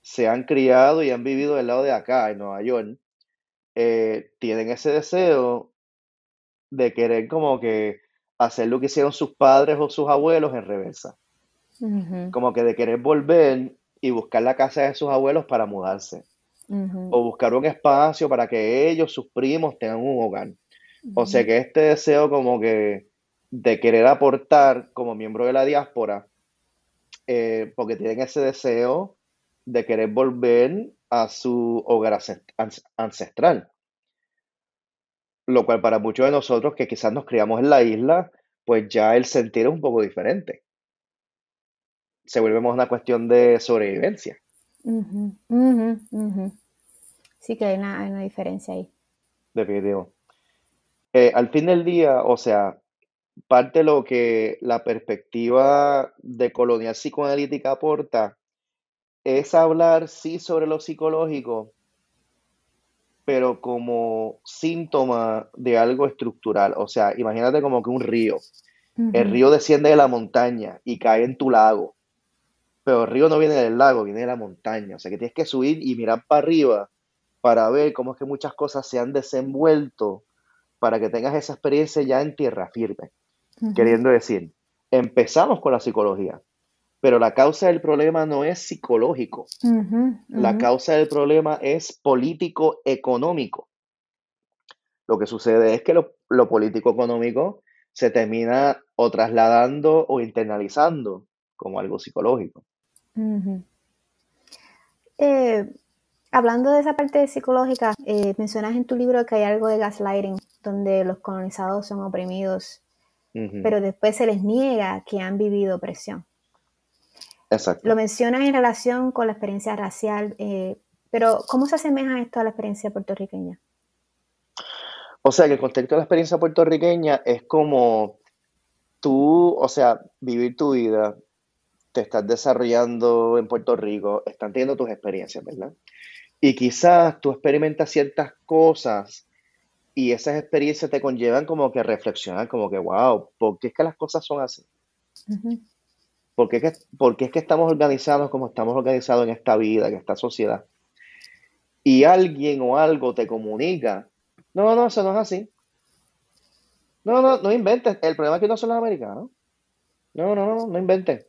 Speaker 2: se han criado y han vivido del lado de acá, en Nueva York, eh, tienen ese deseo de querer como que hacer lo que hicieron sus padres o sus abuelos en reversa. Como que de querer volver y buscar la casa de sus abuelos para mudarse o buscar un espacio para que ellos, sus primos, tengan un hogar. O sea que este deseo como que de querer aportar como miembro de la diáspora, eh, porque tienen ese deseo de querer volver a su hogar ancestral. Lo cual para muchos de nosotros que quizás nos criamos en la isla, pues ya el sentir es un poco diferente. Se vuelve una cuestión de sobrevivencia.
Speaker 1: Sí que hay una, diferencia ahí.
Speaker 2: Definitivo. Eh, al fin del día, o sea, parte de lo que la perspectiva de colonial psicoanalítica aporta es hablar, sí, sobre lo psicológico, pero como síntoma de algo estructural. O sea, imagínate como que un río. El río desciende de la montaña y cae en tu lago. Pero el río no viene del lago, viene de la montaña. O sea que tienes que subir y mirar para arriba para ver cómo es que muchas cosas se han desenvuelto para que tengas esa experiencia ya en tierra firme. Queriendo decir, empezamos con la psicología, pero la causa del problema no es psicológico. La causa del problema es político-económico. Lo que sucede es que lo, político-económico se termina o trasladando o internalizando como algo psicológico.
Speaker 1: Hablando de esa parte psicológica, eh, mencionas en tu libro que hay algo de gaslighting, donde los colonizados son oprimidos, pero después se les niega que han vivido opresión.
Speaker 2: Exacto.
Speaker 1: Lo mencionas en relación con la experiencia racial, eh, pero ¿cómo se asemeja esto a la experiencia puertorriqueña?
Speaker 2: O sea, que el contexto de la experiencia puertorriqueña es como tú, o sea, vivir tu vida, te estás desarrollando en Puerto Rico, están teniendo tus experiencias, ¿verdad? Y quizás tú experimentas ciertas cosas y esas experiencias te conllevan como que reflexionar, como que, wow, ¿por qué es que las cosas son así? ¿Por, qué es que, es que estamos organizados como estamos organizados en esta vida, en esta sociedad? Y alguien o algo te comunica, no, no, eso no es así. No, no, no inventes. El problema es que no son los americanos. No, no, no, no inventes.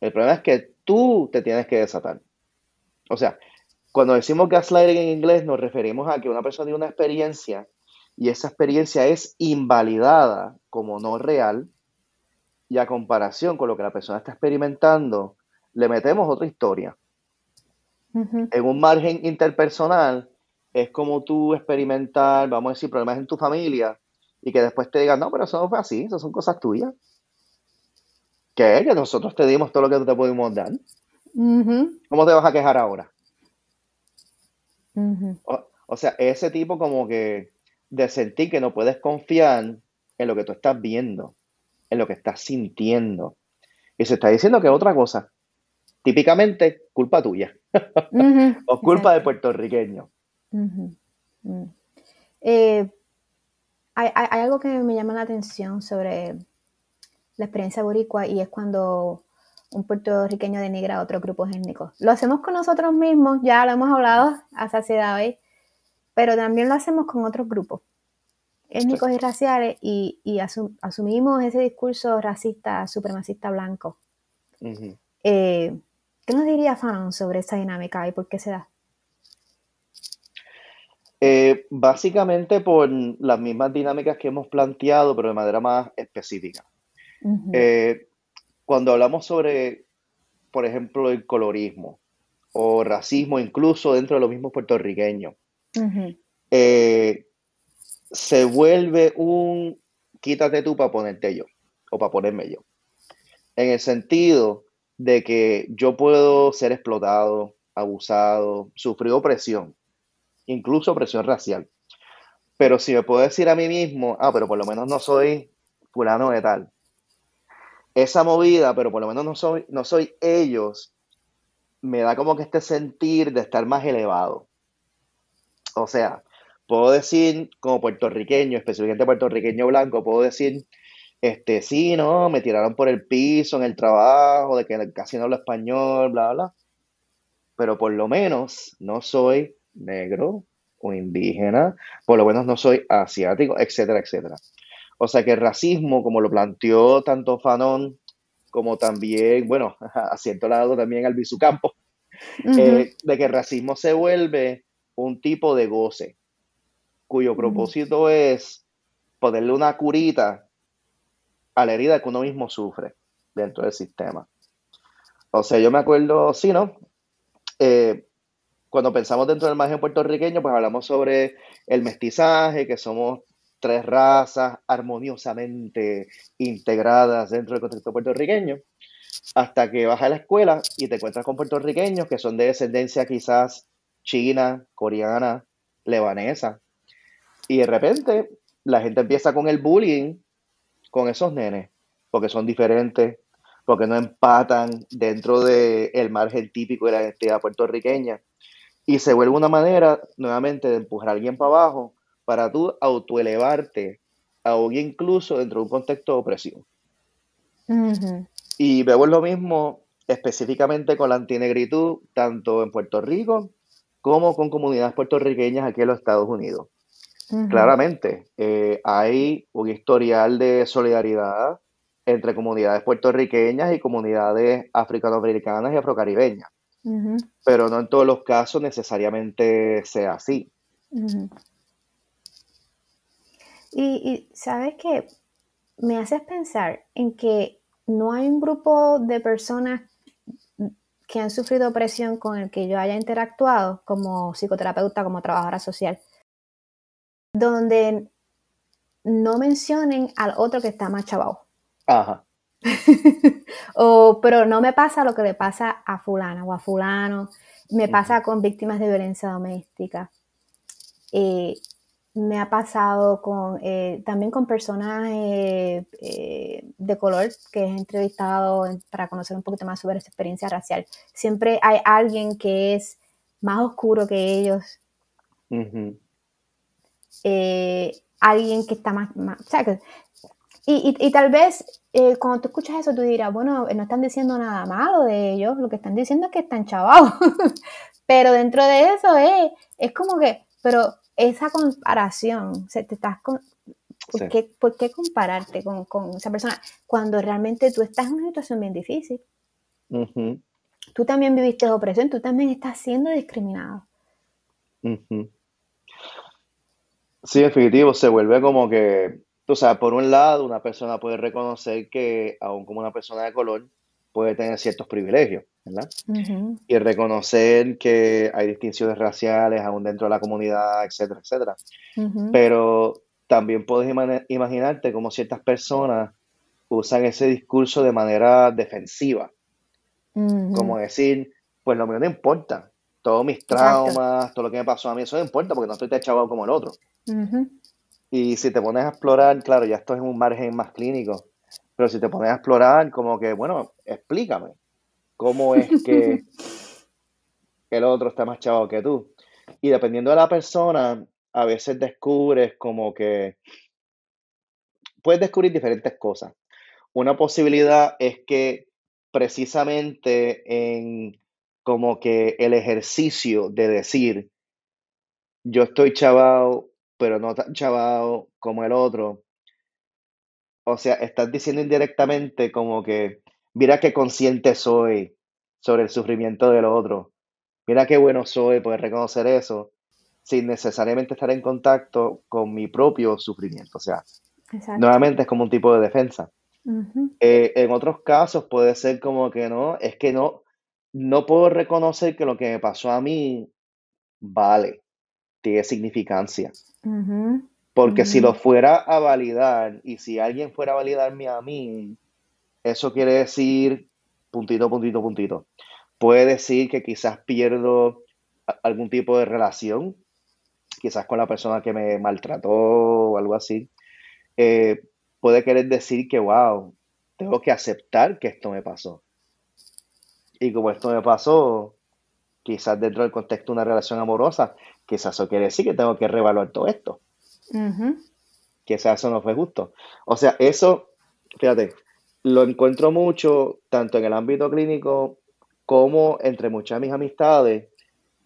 Speaker 2: El problema es que tú te tienes que desatar. O sea, cuando decimos gaslighting en inglés nos referimos a que una persona tiene una experiencia y esa experiencia es invalidada como no real y a comparación con lo que la persona está experimentando, le metemos otra historia. En un margen interpersonal es como tú experimentar, vamos a decir, problemas en tu familia y que después te digan, no, pero eso no fue así, eso son cosas tuyas. ¿Qué? Que nosotros te dimos todo lo que te pudimos dar. ¿Cómo te vas a quejar ahora? O, sea, ese tipo como que de sentir que no puedes confiar en lo que tú estás viendo, en lo que estás sintiendo. Y se está diciendo que es otra cosa. Típicamente, culpa tuya. o culpa del puertorriqueño.
Speaker 1: Mm. Eh, hay, algo que me llama la atención sobre la experiencia boricua y es cuando un puertorriqueño denigra a otro grupo étnico. Lo hacemos con nosotros mismos, ya lo hemos hablado a saciedad hoy, pero también lo hacemos con otros grupos étnicos y raciales y, asumimos ese discurso racista, supremacista blanco. Eh, ¿Qué nos diría Fanon sobre esa dinámica y por qué se da?
Speaker 2: Eh, básicamente por las mismas dinámicas que hemos planteado, pero de manera más específica. Eh, cuando hablamos sobre, por ejemplo, el colorismo o racismo, incluso dentro de los mismos puertorriqueños, eh, se vuelve un quítate tú para ponerte yo o para ponerme yo. En el sentido de que yo puedo ser explotado, abusado, sufrir opresión, incluso opresión racial. Pero si me puedo decir a mí mismo, ah, pero por lo menos no soy fulano de tal, esa movida, pero por lo menos no soy, no soy ellos, me da como que este sentir de estar más elevado. O sea, puedo decir como puertorriqueño, específicamente puertorriqueño blanco, puedo decir, este, sí, no, me tiraron por el piso en el trabajo, de que casi no hablo español, bla, bla. Pero por lo menos no soy negro o indígena, por lo menos no soy asiático, etcétera, etcétera. O sea que el racismo, como lo planteó tanto Fanon como también, bueno, a cierto lado también Albizu Campo, eh, de que el racismo se vuelve un tipo de goce, cuyo propósito es ponerle una curita a la herida que uno mismo sufre dentro del sistema. O sea, yo me acuerdo, sí, ¿no? Eh, cuando pensamos dentro del margen puertorriqueño, pues hablamos sobre el mestizaje, que somos tres razas armoniosamente integradas dentro del contexto puertorriqueño, hasta que vas a la escuela y te encuentras con puertorriqueños que son de descendencia quizás china, coreana, lebanesa. Y de repente la gente empieza con el bullying con esos nenes, porque son diferentes, porque no empatan dentro del margen típico de la identidad puertorriqueña. Y se vuelve una manera nuevamente de empujar a alguien para abajo para tú autoelevarte o incluso dentro de un contexto de opresión. Y veo lo mismo específicamente con la antinegritud, tanto en Puerto Rico como con comunidades puertorriqueñas aquí en los Estados Unidos. Claramente, eh, hay un historial de solidaridad entre comunidades puertorriqueñas y comunidades africanoamericanas y afrocaribeñas, pero no en todos los casos necesariamente sea así.
Speaker 1: Y, sabes que me haces pensar en que no hay un grupo de personas que han sufrido opresión con el que yo haya interactuado como psicoterapeuta, como trabajadora social, donde no mencionen al otro que está más chavado. Ajá. o, pero no me pasa lo que le pasa a fulana o a fulano, me pasa con víctimas de violencia doméstica. Eh, me ha pasado con, eh, también con personajes eh, de color que he entrevistado para conocer un poquito más sobre esa experiencia racial. Siempre hay alguien que es más oscuro que ellos. Eh, alguien que está más... y, y, tal vez cuando tú escuchas eso, tú dirás, bueno, no están diciendo nada malo de ellos, lo que están diciendo es que están chavados. pero dentro de eso es, es como que, pero esa comparación, te estás ¿por, qué, compararte con, esa persona cuando realmente tú estás en una situación bien difícil? Tú también viviste opresión, tú también estás siendo discriminado.
Speaker 2: Sí, definitivo, se vuelve como que, tú sabes, por un lado, una persona puede reconocer que, aún como una persona de color, puede tener ciertos privilegios. ¿verdad? Y reconocer que hay distinciones raciales aún dentro de la comunidad, etcétera, etcétera. Pero también puedes imaginarte cómo ciertas personas usan ese discurso de manera defensiva Como decir, pues lo mío no importa. Todos mis traumas, todo lo que me pasó a mí, eso no importa porque no estoy chavado como el otro. Y si te pones a explorar, claro, ya esto es un margen más clínico, pero si te pones a explorar, como que, bueno, explícame cómo es que el otro está más chavado que tú. Y dependiendo de la persona, a veces descubres como que puedes descubrir diferentes cosas. Una posibilidad es que precisamente en como que el ejercicio de decir, yo estoy chavado, pero no tan chavado como el otro. O sea, estás diciendo indirectamente como que, mira qué consciente soy sobre el sufrimiento del otro. Mira qué bueno soy poder reconocer eso sin necesariamente estar en contacto con mi propio sufrimiento. O sea, nuevamente es como un tipo de defensa. Eh, en otros casos puede ser como que no, es que no, no puedo reconocer que lo que me pasó a mí vale, tiene significancia. Porque si lo fuera a validar y si alguien fuera a validarme a mí, eso quiere decir puntito, puntito, puntito. Puede decir que quizás pierdo algún tipo de relación, quizás con la persona que me maltrató o algo así. Eh, puede querer decir que, wow, tengo que aceptar que esto me pasó. Y como esto me pasó, quizás dentro del contexto de una relación amorosa, quizás eso quiere decir que tengo que reevaluar todo esto. Quizás eso no fue justo. O sea, eso, fíjate, lo encuentro mucho tanto en el ámbito clínico como entre muchas de mis amistades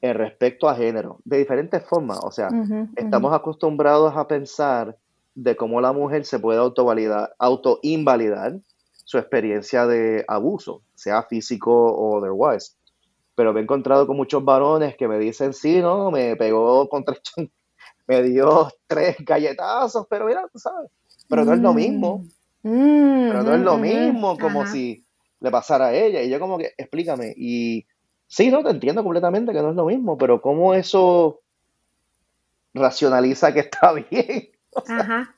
Speaker 2: en respecto a género, de diferentes formas. O sea, estamos acostumbrados a pensar de cómo la mujer se puede autovalidar, autoinvalidar su experiencia de abuso, sea físico o otherwise. Pero me he encontrado con muchos varones que me dicen, sí, no, me pegó contra me dio tres galletazos, pero mira, tú sabes, pero no es lo mismo. Mm, pero no es lo mismo como si le pasara a ella. Y yo como que, explícame. Y sí, no, te entiendo completamente que no es lo mismo, pero ¿cómo eso racionaliza que está bien? Ajá,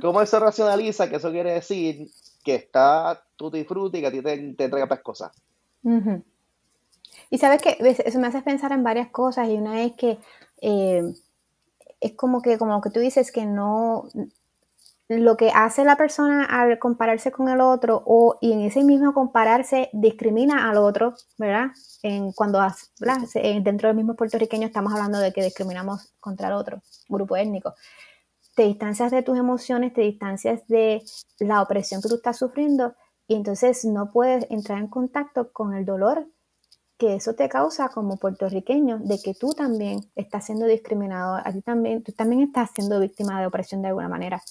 Speaker 2: ¿Cómo eso racionaliza que eso quiere decir que está tutti frutti y que a ti te, te entrega pescosas?
Speaker 1: Y sabes que eso me hace pensar en varias cosas y una es que eh, es como que, como que tú dices que no, lo que hace la persona al compararse con el otro o y en ese mismo compararse discrimina al otro, ¿verdad? En, cuando dentro del mismo puertorriqueño estamos hablando de que discriminamos contra el otro, grupo étnico. Te distancias de tus emociones, te distancias de la opresión que tú estás sufriendo y entonces no puedes entrar en contacto con el dolor que eso te causa como puertorriqueño, de que tú también estás siendo discriminado, a ti también, tú también estás siendo víctima de opresión de alguna manera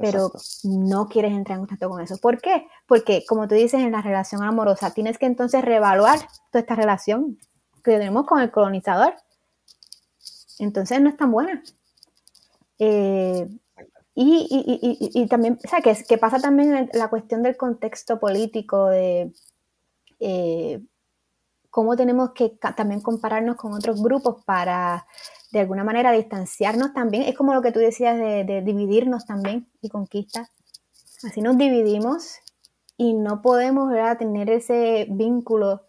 Speaker 1: pero no quieres entrar en contacto con eso. ¿Por qué? Porque, como tú dices, en la relación amorosa, tienes que entonces reevaluar toda esta relación que tenemos con el colonizador. Entonces no es tan buena. Eh, y, también, o sea, que, pasa también la cuestión del contexto político, de eh, cómo tenemos que también compararnos con otros grupos para de alguna manera distanciarnos también. Es como lo que tú decías de, dividirnos también y conquista. Así nos dividimos y no podemos tener ese vínculo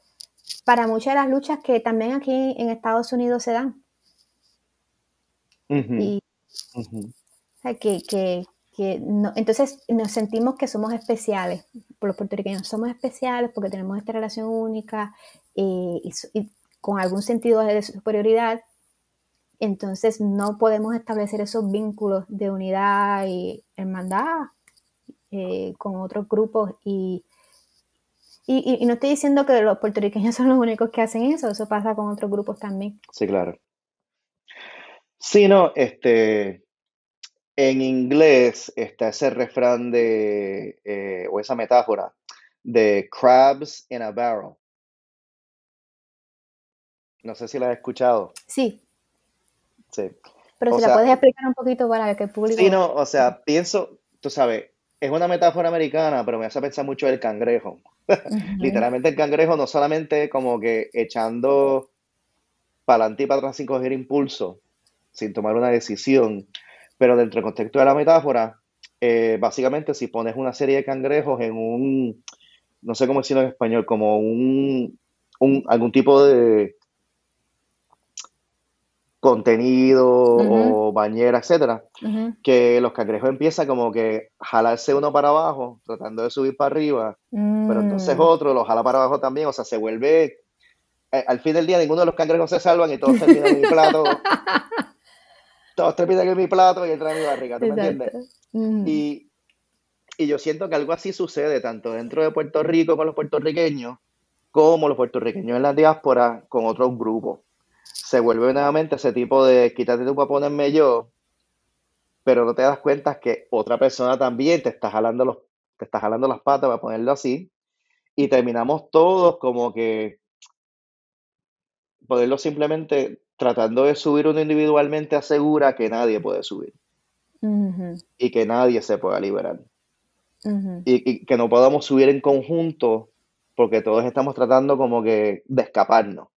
Speaker 1: para muchas de las luchas que también aquí en Estados Unidos se dan. y, que, entonces nos sentimos que somos especiales, los puertorriqueños somos especiales porque tenemos esta relación única eh, y, con algún sentido de superioridad entonces no podemos establecer esos vínculos de unidad y hermandad eh, con otros grupos y, y, no estoy diciendo que los puertorriqueños son los únicos que hacen eso, eso pasa con otros grupos también.
Speaker 2: Sí, claro. Sí, no, este, en inglés está ese refrán de, eh, o esa metáfora de crabs in a barrel. No sé si la has escuchado.
Speaker 1: Sí. Sí. Pero si la puedes explicar un poquito para que el público...
Speaker 2: Sí, no, o sea, pienso, tú sabes, es una metáfora americana, pero me hace pensar mucho el cangrejo. Literalmente el cangrejo no solamente como que echando para adelante y para atrás sin coger impulso, sin tomar una decisión, pero dentro del contexto de la metáfora, eh, básicamente si pones una serie de cangrejos en un, no sé cómo decirlo en español, como un, algún tipo de contenido o bañera, etcétera, que los cangrejos empiezan como que jalarse uno para abajo, tratando de subir para arriba, pero entonces mm. otro lo jala para abajo también, o sea, se vuelve, eh, al fin del día ninguno de los cangrejos se salvan y todos terminan en mi plato, todos terminan en mi plato y entran en mi barriga, ¿tú me entiendes? Y, y yo siento que algo así sucede tanto dentro de Puerto Rico con los puertorriqueños, como los puertorriqueños en la diáspora con otros grupos. Se vuelve nuevamente ese tipo de quítate tú para ponerme yo, pero no te das cuenta que otra persona también te está jalando los, te está jalando las patas para ponerlo así, y terminamos todos como que poderlo simplemente tratando de subir uno individualmente asegura que nadie puede subir y que nadie se pueda liberar. y, y, que no podamos subir en conjunto porque todos estamos tratando como que de escaparnos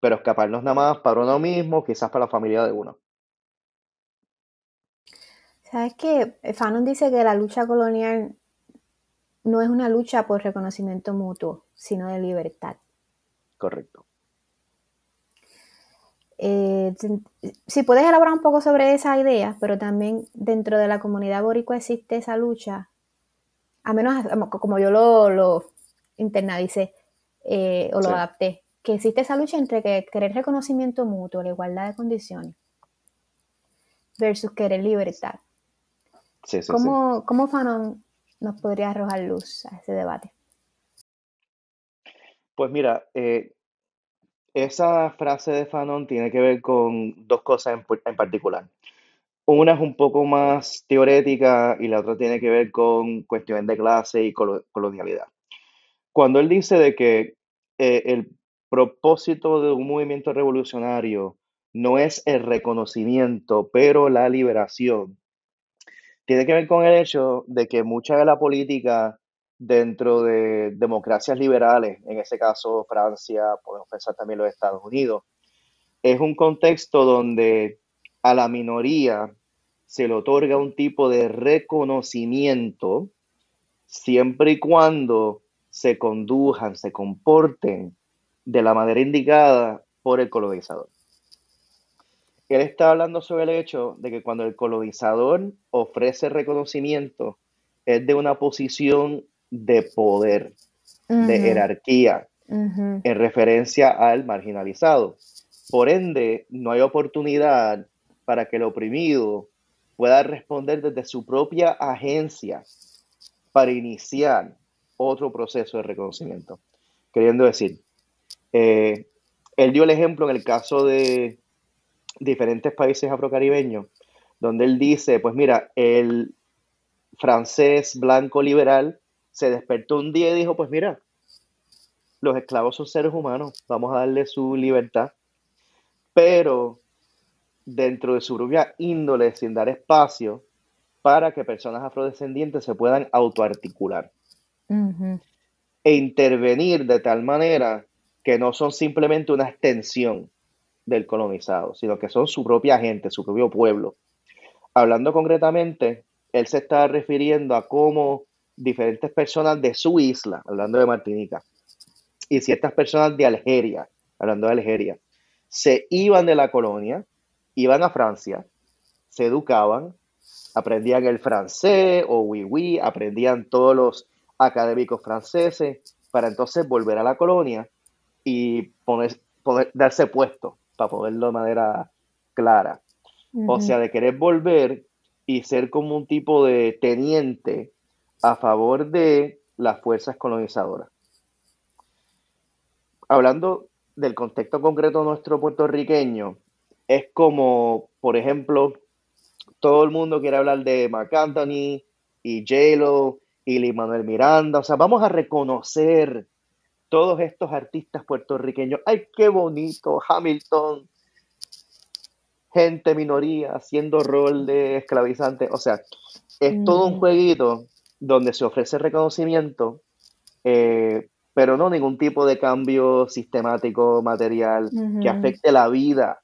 Speaker 2: pero escaparnos nada más para uno mismo, quizás para la familia de uno.
Speaker 1: ¿Sabes qué? Fanon dice que la lucha colonial no es una lucha por reconocimiento mutuo, sino de libertad.
Speaker 2: Correcto.
Speaker 1: Eh, si puedes elaborar un poco sobre esa idea, pero también dentro de la comunidad boricua existe esa lucha, a menos como yo lo, lo internalicé eh, o lo adapté, que existe esa lucha entre querer reconocimiento mutuo, la igualdad de condiciones, versus querer libertad. Sí, sí, ¿Cómo, ¿Cómo, Fanon nos podría arrojar luz a ese debate?
Speaker 2: Pues mira, eh, esa frase de Fanon tiene que ver con dos cosas en, particular. Una es un poco más teorética y la otra tiene que ver con cuestiones de clase y colonialidad. Cuando él dice de que eh, el propósito de un movimiento revolucionario no es el reconocimiento, pero la liberación, tiene que ver con el hecho de que mucha de la política dentro de democracias liberales, en ese caso Francia, podemos pensar también los Estados Unidos, es un contexto donde a la minoría se le otorga un tipo de reconocimiento siempre y cuando se condujan, se comporten de la manera indicada por el colonizador. Él está hablando sobre el hecho de que cuando el colonizador ofrece reconocimiento es de una posición de poder, de jerarquía, en referencia al marginalizado. Por ende, no hay oportunidad para que el oprimido pueda responder desde su propia agencia para iniciar otro proceso de reconocimiento. Queriendo decir, eh, él dio el ejemplo en el caso de diferentes países afrocaribeños, donde él dice, pues mira, el francés blanco liberal se despertó un día y dijo, pues mira, los esclavos son seres humanos, vamos a darle su libertad, pero dentro de su propia índole, sin dar espacio para que personas afrodescendientes se puedan autoarticular e intervenir de tal manera que no son simplemente una extensión del colonizado, sino que son su propia gente, su propio pueblo. Hablando concretamente, él se está refiriendo a cómo diferentes personas de su isla, hablando de Martinica, y ciertas personas de Algeria, hablando de Algeria, se iban de la colonia, iban a Francia, se educaban, aprendían el francés o oui, oui, aprendían todos los académicos franceses, para entonces volver a la colonia y poner, darse puesto, para ponerlo de manera clara. O sea, de querer volver y ser como un tipo de teniente a favor de las fuerzas colonizadoras. Hablando del contexto concreto nuestro puertorriqueño, es como, por ejemplo, todo el mundo quiere hablar de Mark Anthony y J-Lo y Lee Manuel Miranda. O sea, vamos a reconocer todos estos artistas puertorriqueños. ¡Ay, qué bonito! Hamilton, gente minoría haciendo rol de esclavizante. O sea, es todo un mm. jueguito donde se ofrece reconocimiento, eh, pero no ningún tipo de cambio sistemático, material, que afecte la vida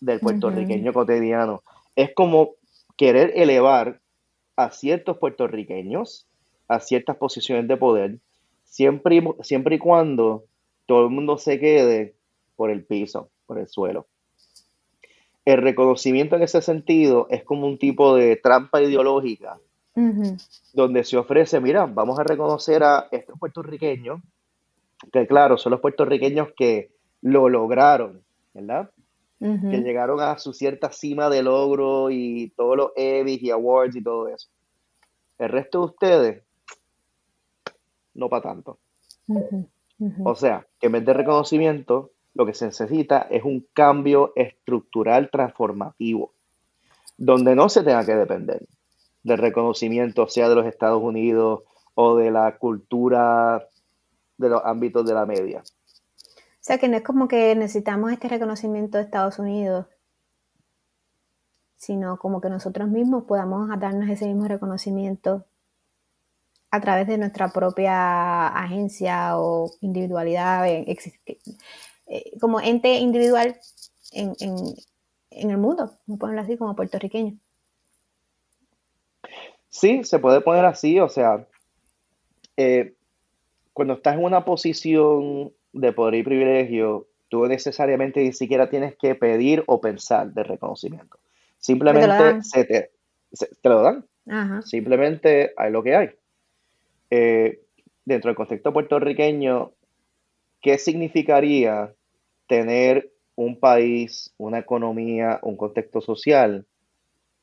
Speaker 2: del puertorriqueño cotidiano. Es como querer elevar a ciertos puertorriqueños a ciertas posiciones de poder siempre, siempre y cuando todo el mundo se quede por el piso, por el suelo. El reconocimiento en ese sentido es como un tipo de trampa ideológica donde se ofrece, mira, vamos a reconocer a estos puertorriqueños, que claro, son los puertorriqueños que lo lograron, ¿verdad? Que llegaron a su cierta cima de logro y todos los Emmys y awards y todo eso. El resto de ustedes, no para tanto. O sea, que en vez de reconocimiento, lo que se necesita es un cambio estructural transformativo, donde no se tenga que depender del reconocimiento, sea de los Estados Unidos o de la cultura de los ámbitos de la media.
Speaker 1: O sea, que no es como que necesitamos este reconocimiento de Estados Unidos, sino como que nosotros mismos podamos darnos ese mismo reconocimiento a través de nuestra propia agencia o individualidad, eh, eh, como ente individual en, en el mundo, como ponerlo así, como puertorriqueño.
Speaker 2: Sí, se puede poner así, o sea, eh, cuando estás en una posición de poder y privilegio, tú necesariamente ni siquiera tienes que pedir o pensar de reconocimiento. Simplemente se te, te, lo dan. Simplemente hay lo que hay. Eh, dentro del contexto puertorriqueño, ¿qué significaría tener un país, una economía, un contexto social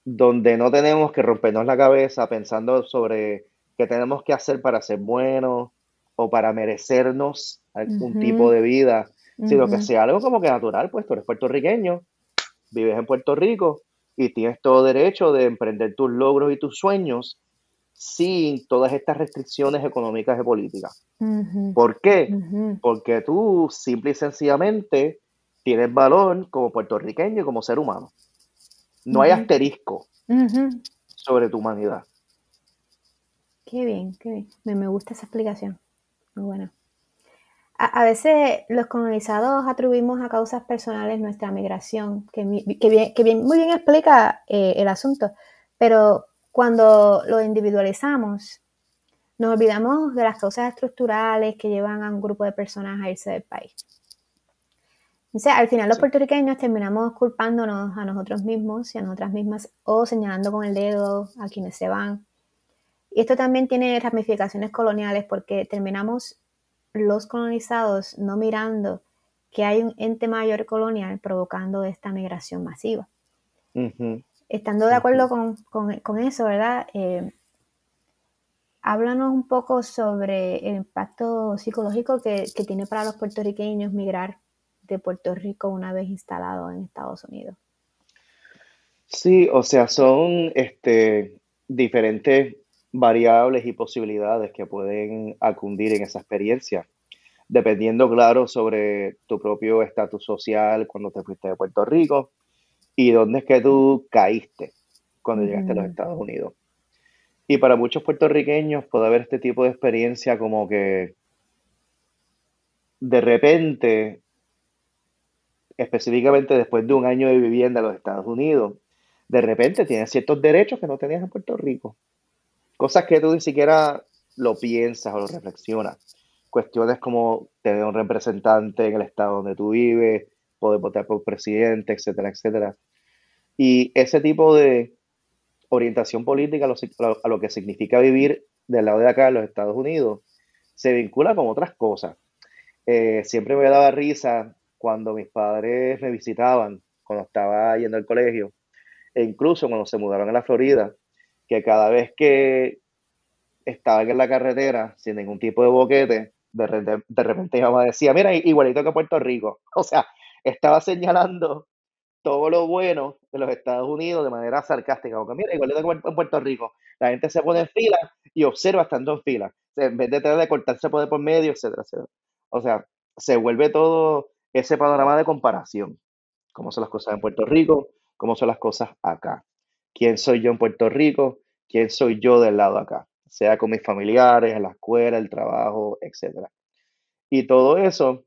Speaker 2: donde no tenemos que rompernos la cabeza pensando sobre qué tenemos que hacer para ser buenos o para merecernos algún tipo de vida, sino que sea algo como que natural, pues tú eres puertorriqueño, vives en Puerto Rico y tienes todo derecho de emprender tus logros y tus sueños sin todas estas restricciones económicas y políticas. ¿Por qué? Porque tú simple y sencillamente tienes valor como puertorriqueño y como ser humano. No hay asterisco sobre tu humanidad.
Speaker 1: Qué bien, qué bien. Me, gusta esa explicación. Muy buena. A, veces los colonizados atribuimos a causas personales nuestra migración, que, bien, muy bien explica eh, el asunto, pero cuando lo individualizamos, nos olvidamos de las causas estructurales que llevan a un grupo de personas a irse del país. Entonces, al final los puertorriqueños terminamos culpándonos a nosotros mismos y a nosotras mismas o señalando con el dedo a quienes se van. Y esto también tiene ramificaciones coloniales porque terminamos los colonizados no mirando que hay un ente mayor colonial provocando esta migración masiva. Estando de acuerdo con, eso, ¿verdad? Eh, háblanos un poco sobre el impacto psicológico que, que tiene para los puertorriqueños migrar de Puerto Rico una vez instalado en Estados Unidos?
Speaker 2: Sí, o sea, son este, diferentes variables y posibilidades que pueden acundir en esa experiencia, dependiendo, claro, sobre tu propio estatus social cuando te fuiste de Puerto Rico y dónde es que tú caíste cuando llegaste a los Estados Unidos. Y para muchos puertorriqueños puede haber este tipo de experiencia como que de repente específicamente después de un año de vivienda en los Estados Unidos, de repente tienes ciertos derechos que no tenías en Puerto Rico. Cosas que tú ni siquiera lo piensas o lo reflexionas. Cuestiones como tener un representante en el estado donde tú vives, poder votar por presidente, etcétera, etcétera. Y ese tipo de orientación política a lo, que significa vivir del lado de acá en los Estados Unidos se vincula con otras cosas. Eh, siempre me daba risa cuando mis padres me visitaban, cuando estaba yendo al colegio, e incluso cuando se mudaron a la Florida, que cada vez que estaban en la carretera sin ningún tipo de boquete, de, repente, mi mamá decía, mira, igualito que Puerto Rico. O sea, estaba señalando todo lo bueno de los Estados Unidos de manera sarcástica, porque mira, igualito que en Puerto Rico. La gente se pone en fila y observa estando en fila, en vez de tener de cortarse por, por medio, etcétera, etcétera. O sea, se vuelve todo ese panorama de comparación. Cómo son las cosas en Puerto Rico, cómo son las cosas acá. ¿Quién soy yo en Puerto Rico? ¿Quién soy yo del lado acá? Sea con mis familiares, en la escuela, el trabajo, etc. Y todo eso,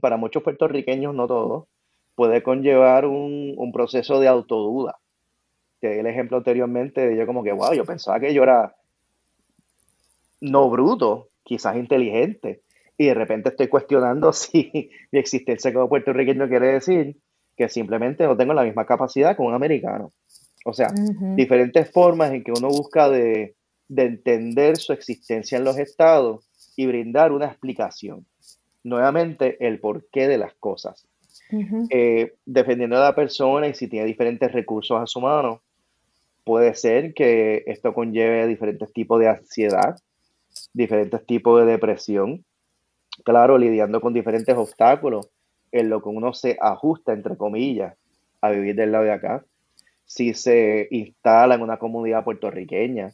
Speaker 2: para muchos puertorriqueños, no todos, puede conllevar un, proceso de autoduda. Te el ejemplo anteriormente de yo como que, wow, yo pensaba que yo era no bruto, quizás inteligente, y de repente estoy cuestionando si mi existencia como puertorriqueño quiere decir que simplemente no tengo la misma capacidad que un americano. O sea, diferentes formas en que uno busca de, entender su existencia en los estados y brindar una explicación. Nuevamente, el porqué de las cosas. Eh, dependiendo de la persona y si tiene diferentes recursos a su mano, puede ser que esto conlleve diferentes tipos de ansiedad, diferentes tipos de depresión, claro, lidiando con diferentes obstáculos en lo que uno se ajusta, entre comillas, a vivir del lado de acá. Si se instala en una comunidad puertorriqueña,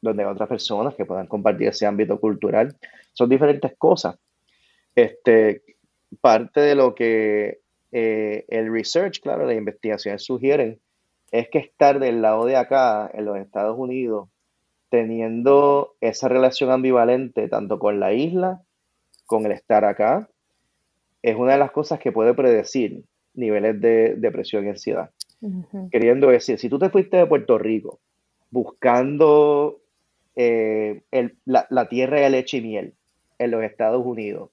Speaker 2: donde hay otras personas que puedan compartir ese ámbito cultural, son diferentes cosas. Este, parte de lo que eh, el research, claro, las investigaciones sugieren, es que estar del lado de acá, en los Estados Unidos, teniendo esa relación ambivalente tanto con la isla, con el estar acá, es una de las cosas que puede predecir niveles de depresión y ansiedad. Queriendo decir, si tú te fuiste de Puerto Rico buscando eh, la, la, tierra de leche y miel en los Estados Unidos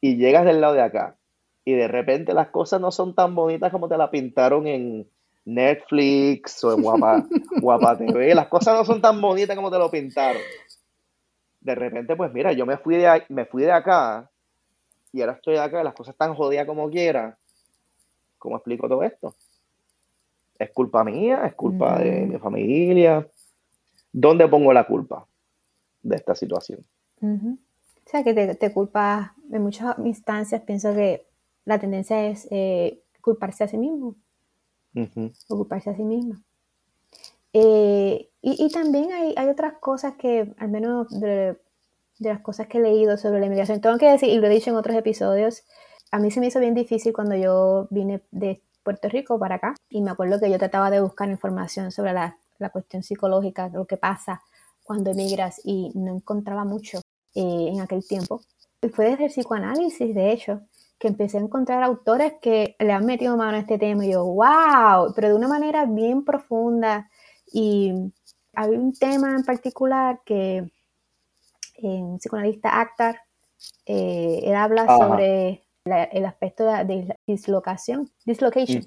Speaker 2: y llegas del lado de acá y de repente las cosas no son tan bonitas como te la pintaron en Netflix o en Guapa, Guapa TV, las cosas no son tan bonitas como te lo pintaron. De repente, pues mira, yo me fui de, me fui de acá y ahora estoy acá, las cosas están jodidas como quiera. ¿Cómo explico todo esto? ¿Es culpa mía? ¿Es culpa de mi familia? ¿Dónde pongo la culpa de esta situación?
Speaker 1: O sea, que te, te culpas en muchas instancias, pienso que la tendencia es eh, culparse a sí mismo. O culparse a sí mismo. Eh, y, también hay, hay, otras cosas que, al menos de, de las cosas que he leído sobre la inmigración. Tengo que decir, y lo he dicho en otros episodios, a mí se me hizo bien difícil cuando yo vine de Puerto Rico para acá y me acuerdo que yo trataba de buscar información sobre la, la cuestión psicológica, lo que pasa cuando emigras y no encontraba mucho eh, en aquel tiempo. Y fue desde el psicoanálisis, de hecho, que empecé a encontrar autores que le han metido mano a este tema y yo, wow, pero de una manera bien profunda. Y había un tema en particular que en psicoanalista Actar, eh, él habla sobre el aspecto de, dislocación, dislocation.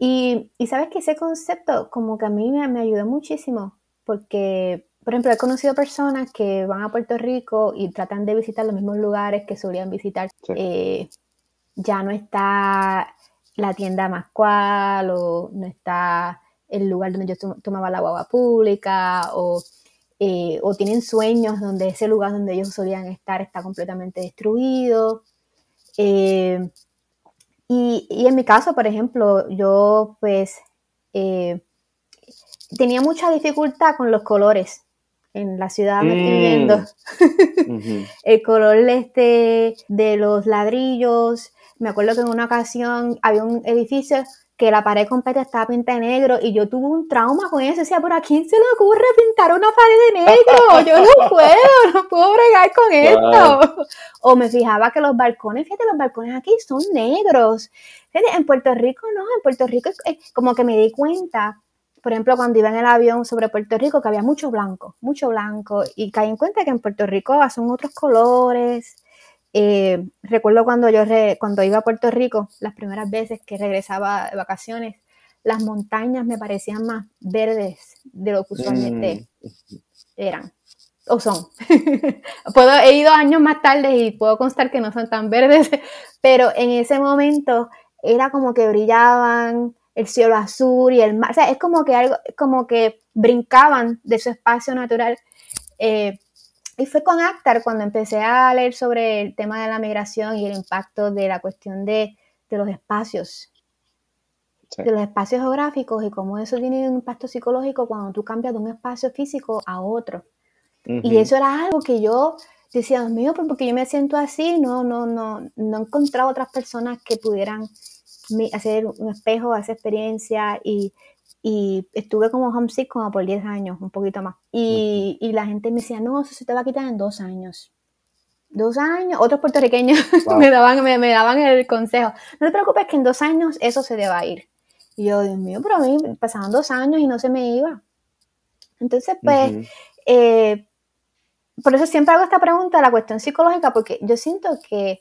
Speaker 1: y, y, sabes que ese concepto como que a mí me, me, ayudó muchísimo porque, por ejemplo, he conocido personas que van a Puerto Rico y tratan de visitar los mismos lugares que solían visitar. Eh, ya no está la tienda más cual o no está el lugar donde yo tomaba la guagua pública o eh, o tienen sueños donde ese lugar donde ellos solían estar está completamente destruido. Eh, y, en mi caso, por ejemplo, yo pues eh, tenía mucha dificultad con los colores en la ciudad me estoy viendo. Mm. El color este de los ladrillos. Me acuerdo que en una ocasión había un edificio que la pared completa estaba pintada de negro y yo tuve un trauma con eso. Decía, ¿por a quién se le ocurre pintar una pared de negro? Yo no puedo, no puedo bregar con esto. O me fijaba que los balcones, fíjate, los balcones aquí son negros. Fíjate, en Puerto Rico no, en Puerto Rico como que me di cuenta, por ejemplo, cuando iba en el avión sobre Puerto Rico, que había mucho blanco, mucho blanco, y caí en cuenta que en Puerto Rico son otros colores, eh, recuerdo cuando yo cuando iba a Puerto Rico, las primeras veces que regresaba de vacaciones, las montañas me parecían más verdes de lo que usualmente mm. eran o son. puedo, he ido años más tarde y puedo constar que no son tan verdes, pero en ese momento era como que brillaban el cielo azul y el mar, o sea, es como que algo, como que brincaban de su espacio natural. Eh, y fue con Actar cuando empecé a leer sobre el tema de la migración y el impacto de la cuestión de, los espacios, de los espacios geográficos y cómo eso tiene un impacto psicológico cuando tú cambias de un espacio físico a otro. Y eso era algo que yo decía, Dios mío, porque yo me siento así, no, no, no, no he encontrado otras personas que pudieran hacer un espejo a esa experiencia y, y estuve como homesick como por 10 años, un poquito más. Y, y, la gente me decía, no, eso se te va a quitar en dos años. Dos años, otros puertorriqueños me, daban, me, me, daban el consejo, no te preocupes que en dos años eso se te va a ir. Y yo, Dios mío, pero a mí pasaban dos años y no se me iba. Entonces, pues, eh, por eso siempre hago esta pregunta, la cuestión psicológica, porque yo siento que,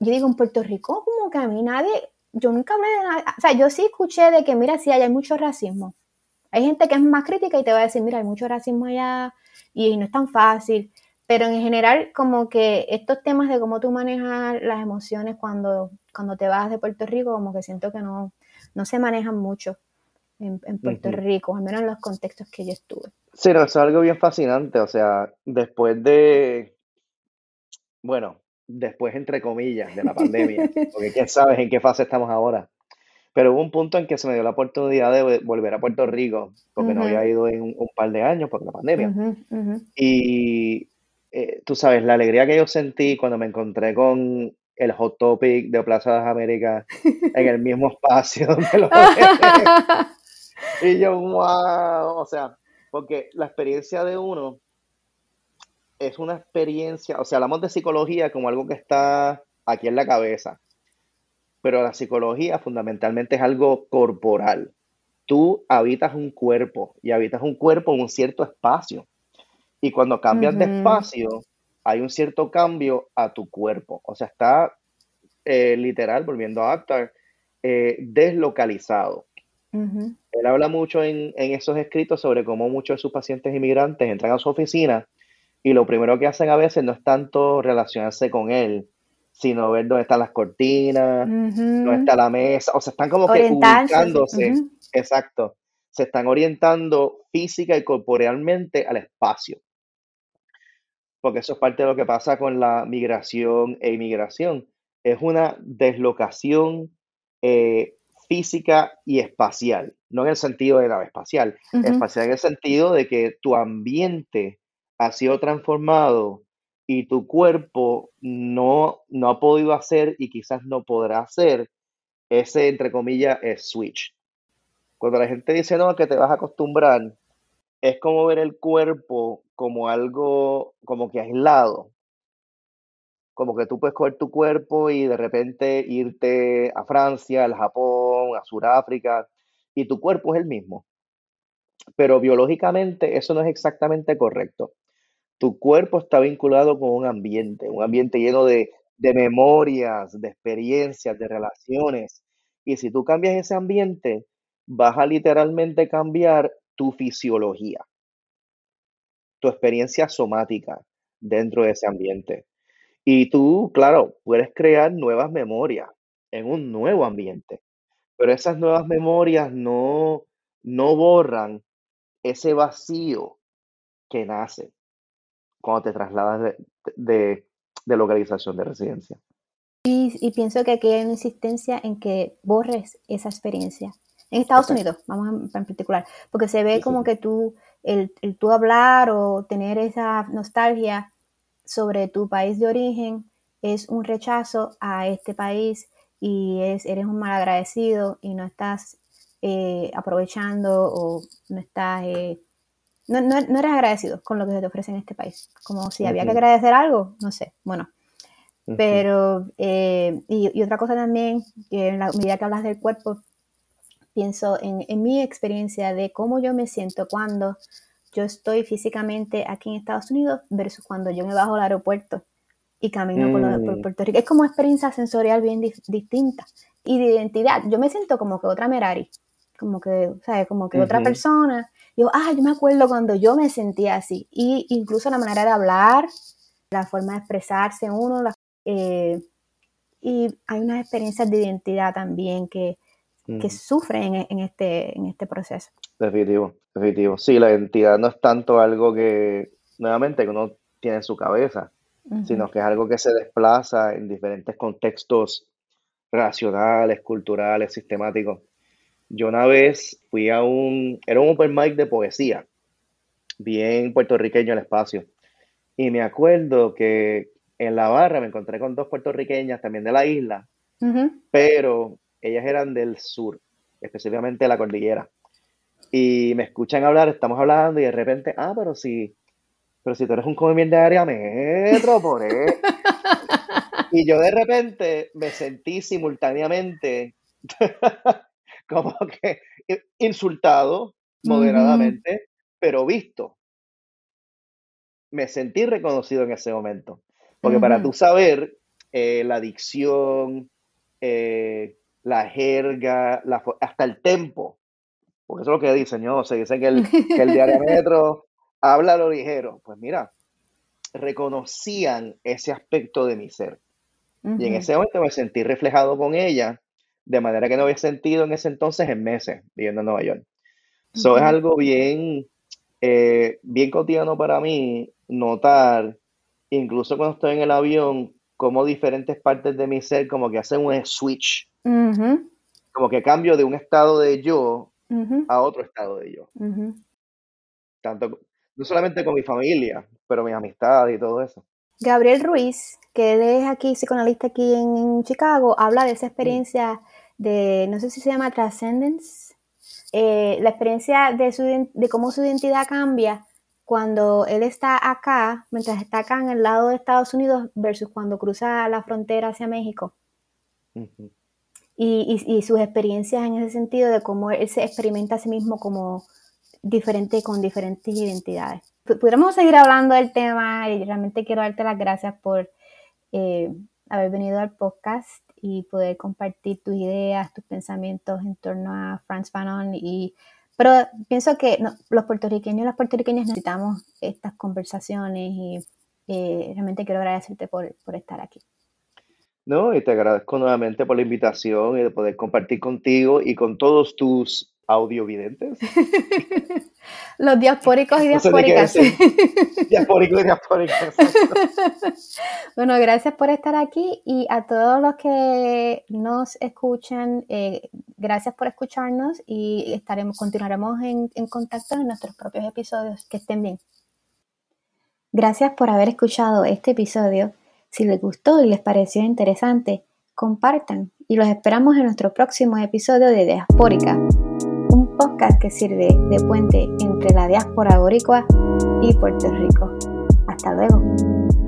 Speaker 1: yo digo, en Puerto Rico como que a mí nadie, yo nunca hablé de nada, o sea, yo sí escuché de que, mira, sí, hay mucho racismo. Hay gente que es más crítica y te va a decir, mira, hay mucho racismo allá y no es tan fácil. Pero en general, como que estos temas de cómo tú manejas las emociones cuando, cuando te vas de Puerto Rico, como que siento que no, no se manejan mucho en, Puerto Rico, al menos en los contextos que yo estuve.
Speaker 2: Sí, no, es algo bien fascinante. O sea, después de, bueno, después entre comillas de la pandemia, porque quién sabe en qué fase estamos ahora. Pero hubo un punto en que se me dio la oportunidad de volver a Puerto Rico, porque no había ido en un, par de años por la pandemia. Y eh, tú sabes, la alegría que yo sentí cuando me encontré con el Hot Topic de Plaza de las Américas en el mismo espacio donde lo Y yo, wow, o sea, porque la experiencia de uno es una experiencia, o sea, hablamos de psicología como algo que está aquí en la cabeza, pero la psicología fundamentalmente es algo corporal. Tú habitas un cuerpo y habitas un cuerpo en un cierto espacio. Y cuando cambias de espacio, hay un cierto cambio a tu cuerpo. O sea, está eh, literal, volviendo a Actar, eh, deslocalizado. Él habla mucho en, esos escritos sobre cómo muchos de sus pacientes inmigrantes entran a su oficina y lo primero que hacen a veces no es tanto relacionarse con él, sino ver dónde están las cortinas, dónde está la mesa, o sea, están como que ubicándose, exacto, se están orientando física y corporealmente al espacio. Porque eso es parte de lo que pasa con la migración e inmigración. Es una deslocación eh, física y espacial, no en el sentido de la espacial, espacial en el sentido de que tu ambiente ha sido transformado y tu cuerpo no, no ha podido hacer y quizás no podrá hacer ese, entre comillas, switch. Cuando la gente dice, no, que te vas a acostumbrar, es como ver el cuerpo como algo como que aislado. Como que tú puedes coger tu cuerpo y de repente irte a Francia, al Japón, a Sudáfrica, y tu cuerpo es el mismo. Pero biológicamente eso no es exactamente correcto. Tu cuerpo está vinculado con un ambiente, un ambiente lleno de, de memorias, de experiencias, de relaciones. Y si tú cambias ese ambiente, vas a literalmente cambiar tu fisiología tu experiencia somática dentro de ese ambiente. Y tú, claro, puedes crear nuevas memorias en un nuevo ambiente, pero esas nuevas memorias no, no borran ese vacío que nace cuando te trasladas de, localización de residencia.
Speaker 1: Y, pienso que aquí hay una insistencia en que borres esa experiencia. En Estados Unidos, vamos en particular, porque se ve como que tú el, el tú hablar o tener esa nostalgia sobre tu país de origen es un rechazo a este país y es, eres un mal agradecido y no estás eh, aprovechando o no estás... Eh, no, no, eres agradecido con lo que se te ofrece en este país. Como si había que agradecer algo, no sé. Bueno, pero, eh, y, y, otra cosa también, que en la medida que hablas del cuerpo, pienso en, en, mi experiencia de cómo yo me siento cuando yo estoy físicamente aquí en Estados Unidos versus cuando yo me bajo al aeropuerto y camino por, mm. Puerto Rico. Es como experiencia sensorial bien distinta. Y de identidad, yo me siento como que otra Merari, como que, ¿sabes? Como que otra persona. Yo, ah, yo me acuerdo cuando yo me sentía así. Y incluso la manera de hablar, la forma de expresarse uno, eh, y hay unas experiencias de identidad también que, que sufren en, este, en este proceso.
Speaker 2: Definitivo, definitivo. Sí, la identidad no es tanto algo que, nuevamente, que uno tiene en su cabeza, sino que es algo que se desplaza en diferentes contextos racionales, culturales, sistemáticos. Yo una vez fui a un, era un open mic de poesía, bien puertorriqueño el espacio, y me acuerdo que en la barra me encontré con dos puertorriqueñas también de la isla, pero ellas eran del sur, específicamente de la cordillera. Y me escuchan hablar, estamos hablando y de repente, ah, pero si, pero si tú eres un comediante de área metro, por eso. y yo de repente me sentí simultáneamente como que insultado moderadamente, pero visto. me sentí reconocido en ese momento. Porque para tú saber eh, la dicción, eh, la jerga, hasta el tempo, porque eso es lo que dicen, ¿no? Se dice que el, que el diario habla lo ligero. Pues mira, reconocían ese aspecto de mi ser. Y en ese momento me sentí reflejado con ella, de manera que no había sentido en ese entonces en meses viviendo en Nueva York. Eso es algo bien, eh, bien cotidiano para mí notar, incluso cuando estoy en el avión, como diferentes partes de mi ser como que hacen un switch. Como que cambio de un estado de yo a otro estado de yo. Tanto, no solamente con mi familia, pero mis amistades y todo eso.
Speaker 1: Gabriel Ruiz, que es aquí psicoanalista aquí en, Chicago, habla de esa experiencia de, no sé si se llama Transcendence, eh, la experiencia de, su, de cómo su identidad cambia cuando él está acá, mientras está acá en el lado de Estados Unidos versus cuando cruza la frontera hacia México. y, sus experiencias en ese sentido de cómo él se experimenta a sí mismo como diferente con diferentes identidades. Pudiéramos seguir hablando del tema y realmente quiero darte las gracias por eh, haber venido al podcast y poder compartir tus ideas, tus pensamientos en torno a Franz Fanon y pero pienso que los puertorriqueños y las puertorriqueñas necesitamos estas conversaciones y eh, realmente quiero agradecerte por, por estar aquí.
Speaker 2: No, y te agradezco nuevamente por la invitación y de poder compartir contigo y con todos tus audiovidentes.
Speaker 1: Los diaspóricos y diaspóricas.
Speaker 2: Diaspóricos y diaspóricas.
Speaker 1: bueno, gracias por estar aquí y a todos los que nos escuchan, eh, gracias por escucharnos y estaremos, continuaremos en, en contacto en nuestros propios episodios. Que estén bien. Gracias por haber escuchado este episodio. Si les gustó y les pareció interesante, compartan y los esperamos en nuestro próximo episodio de Diaspórica podcast que sirve de puente entre la diáspora boricua y Puerto Rico. Hasta luego.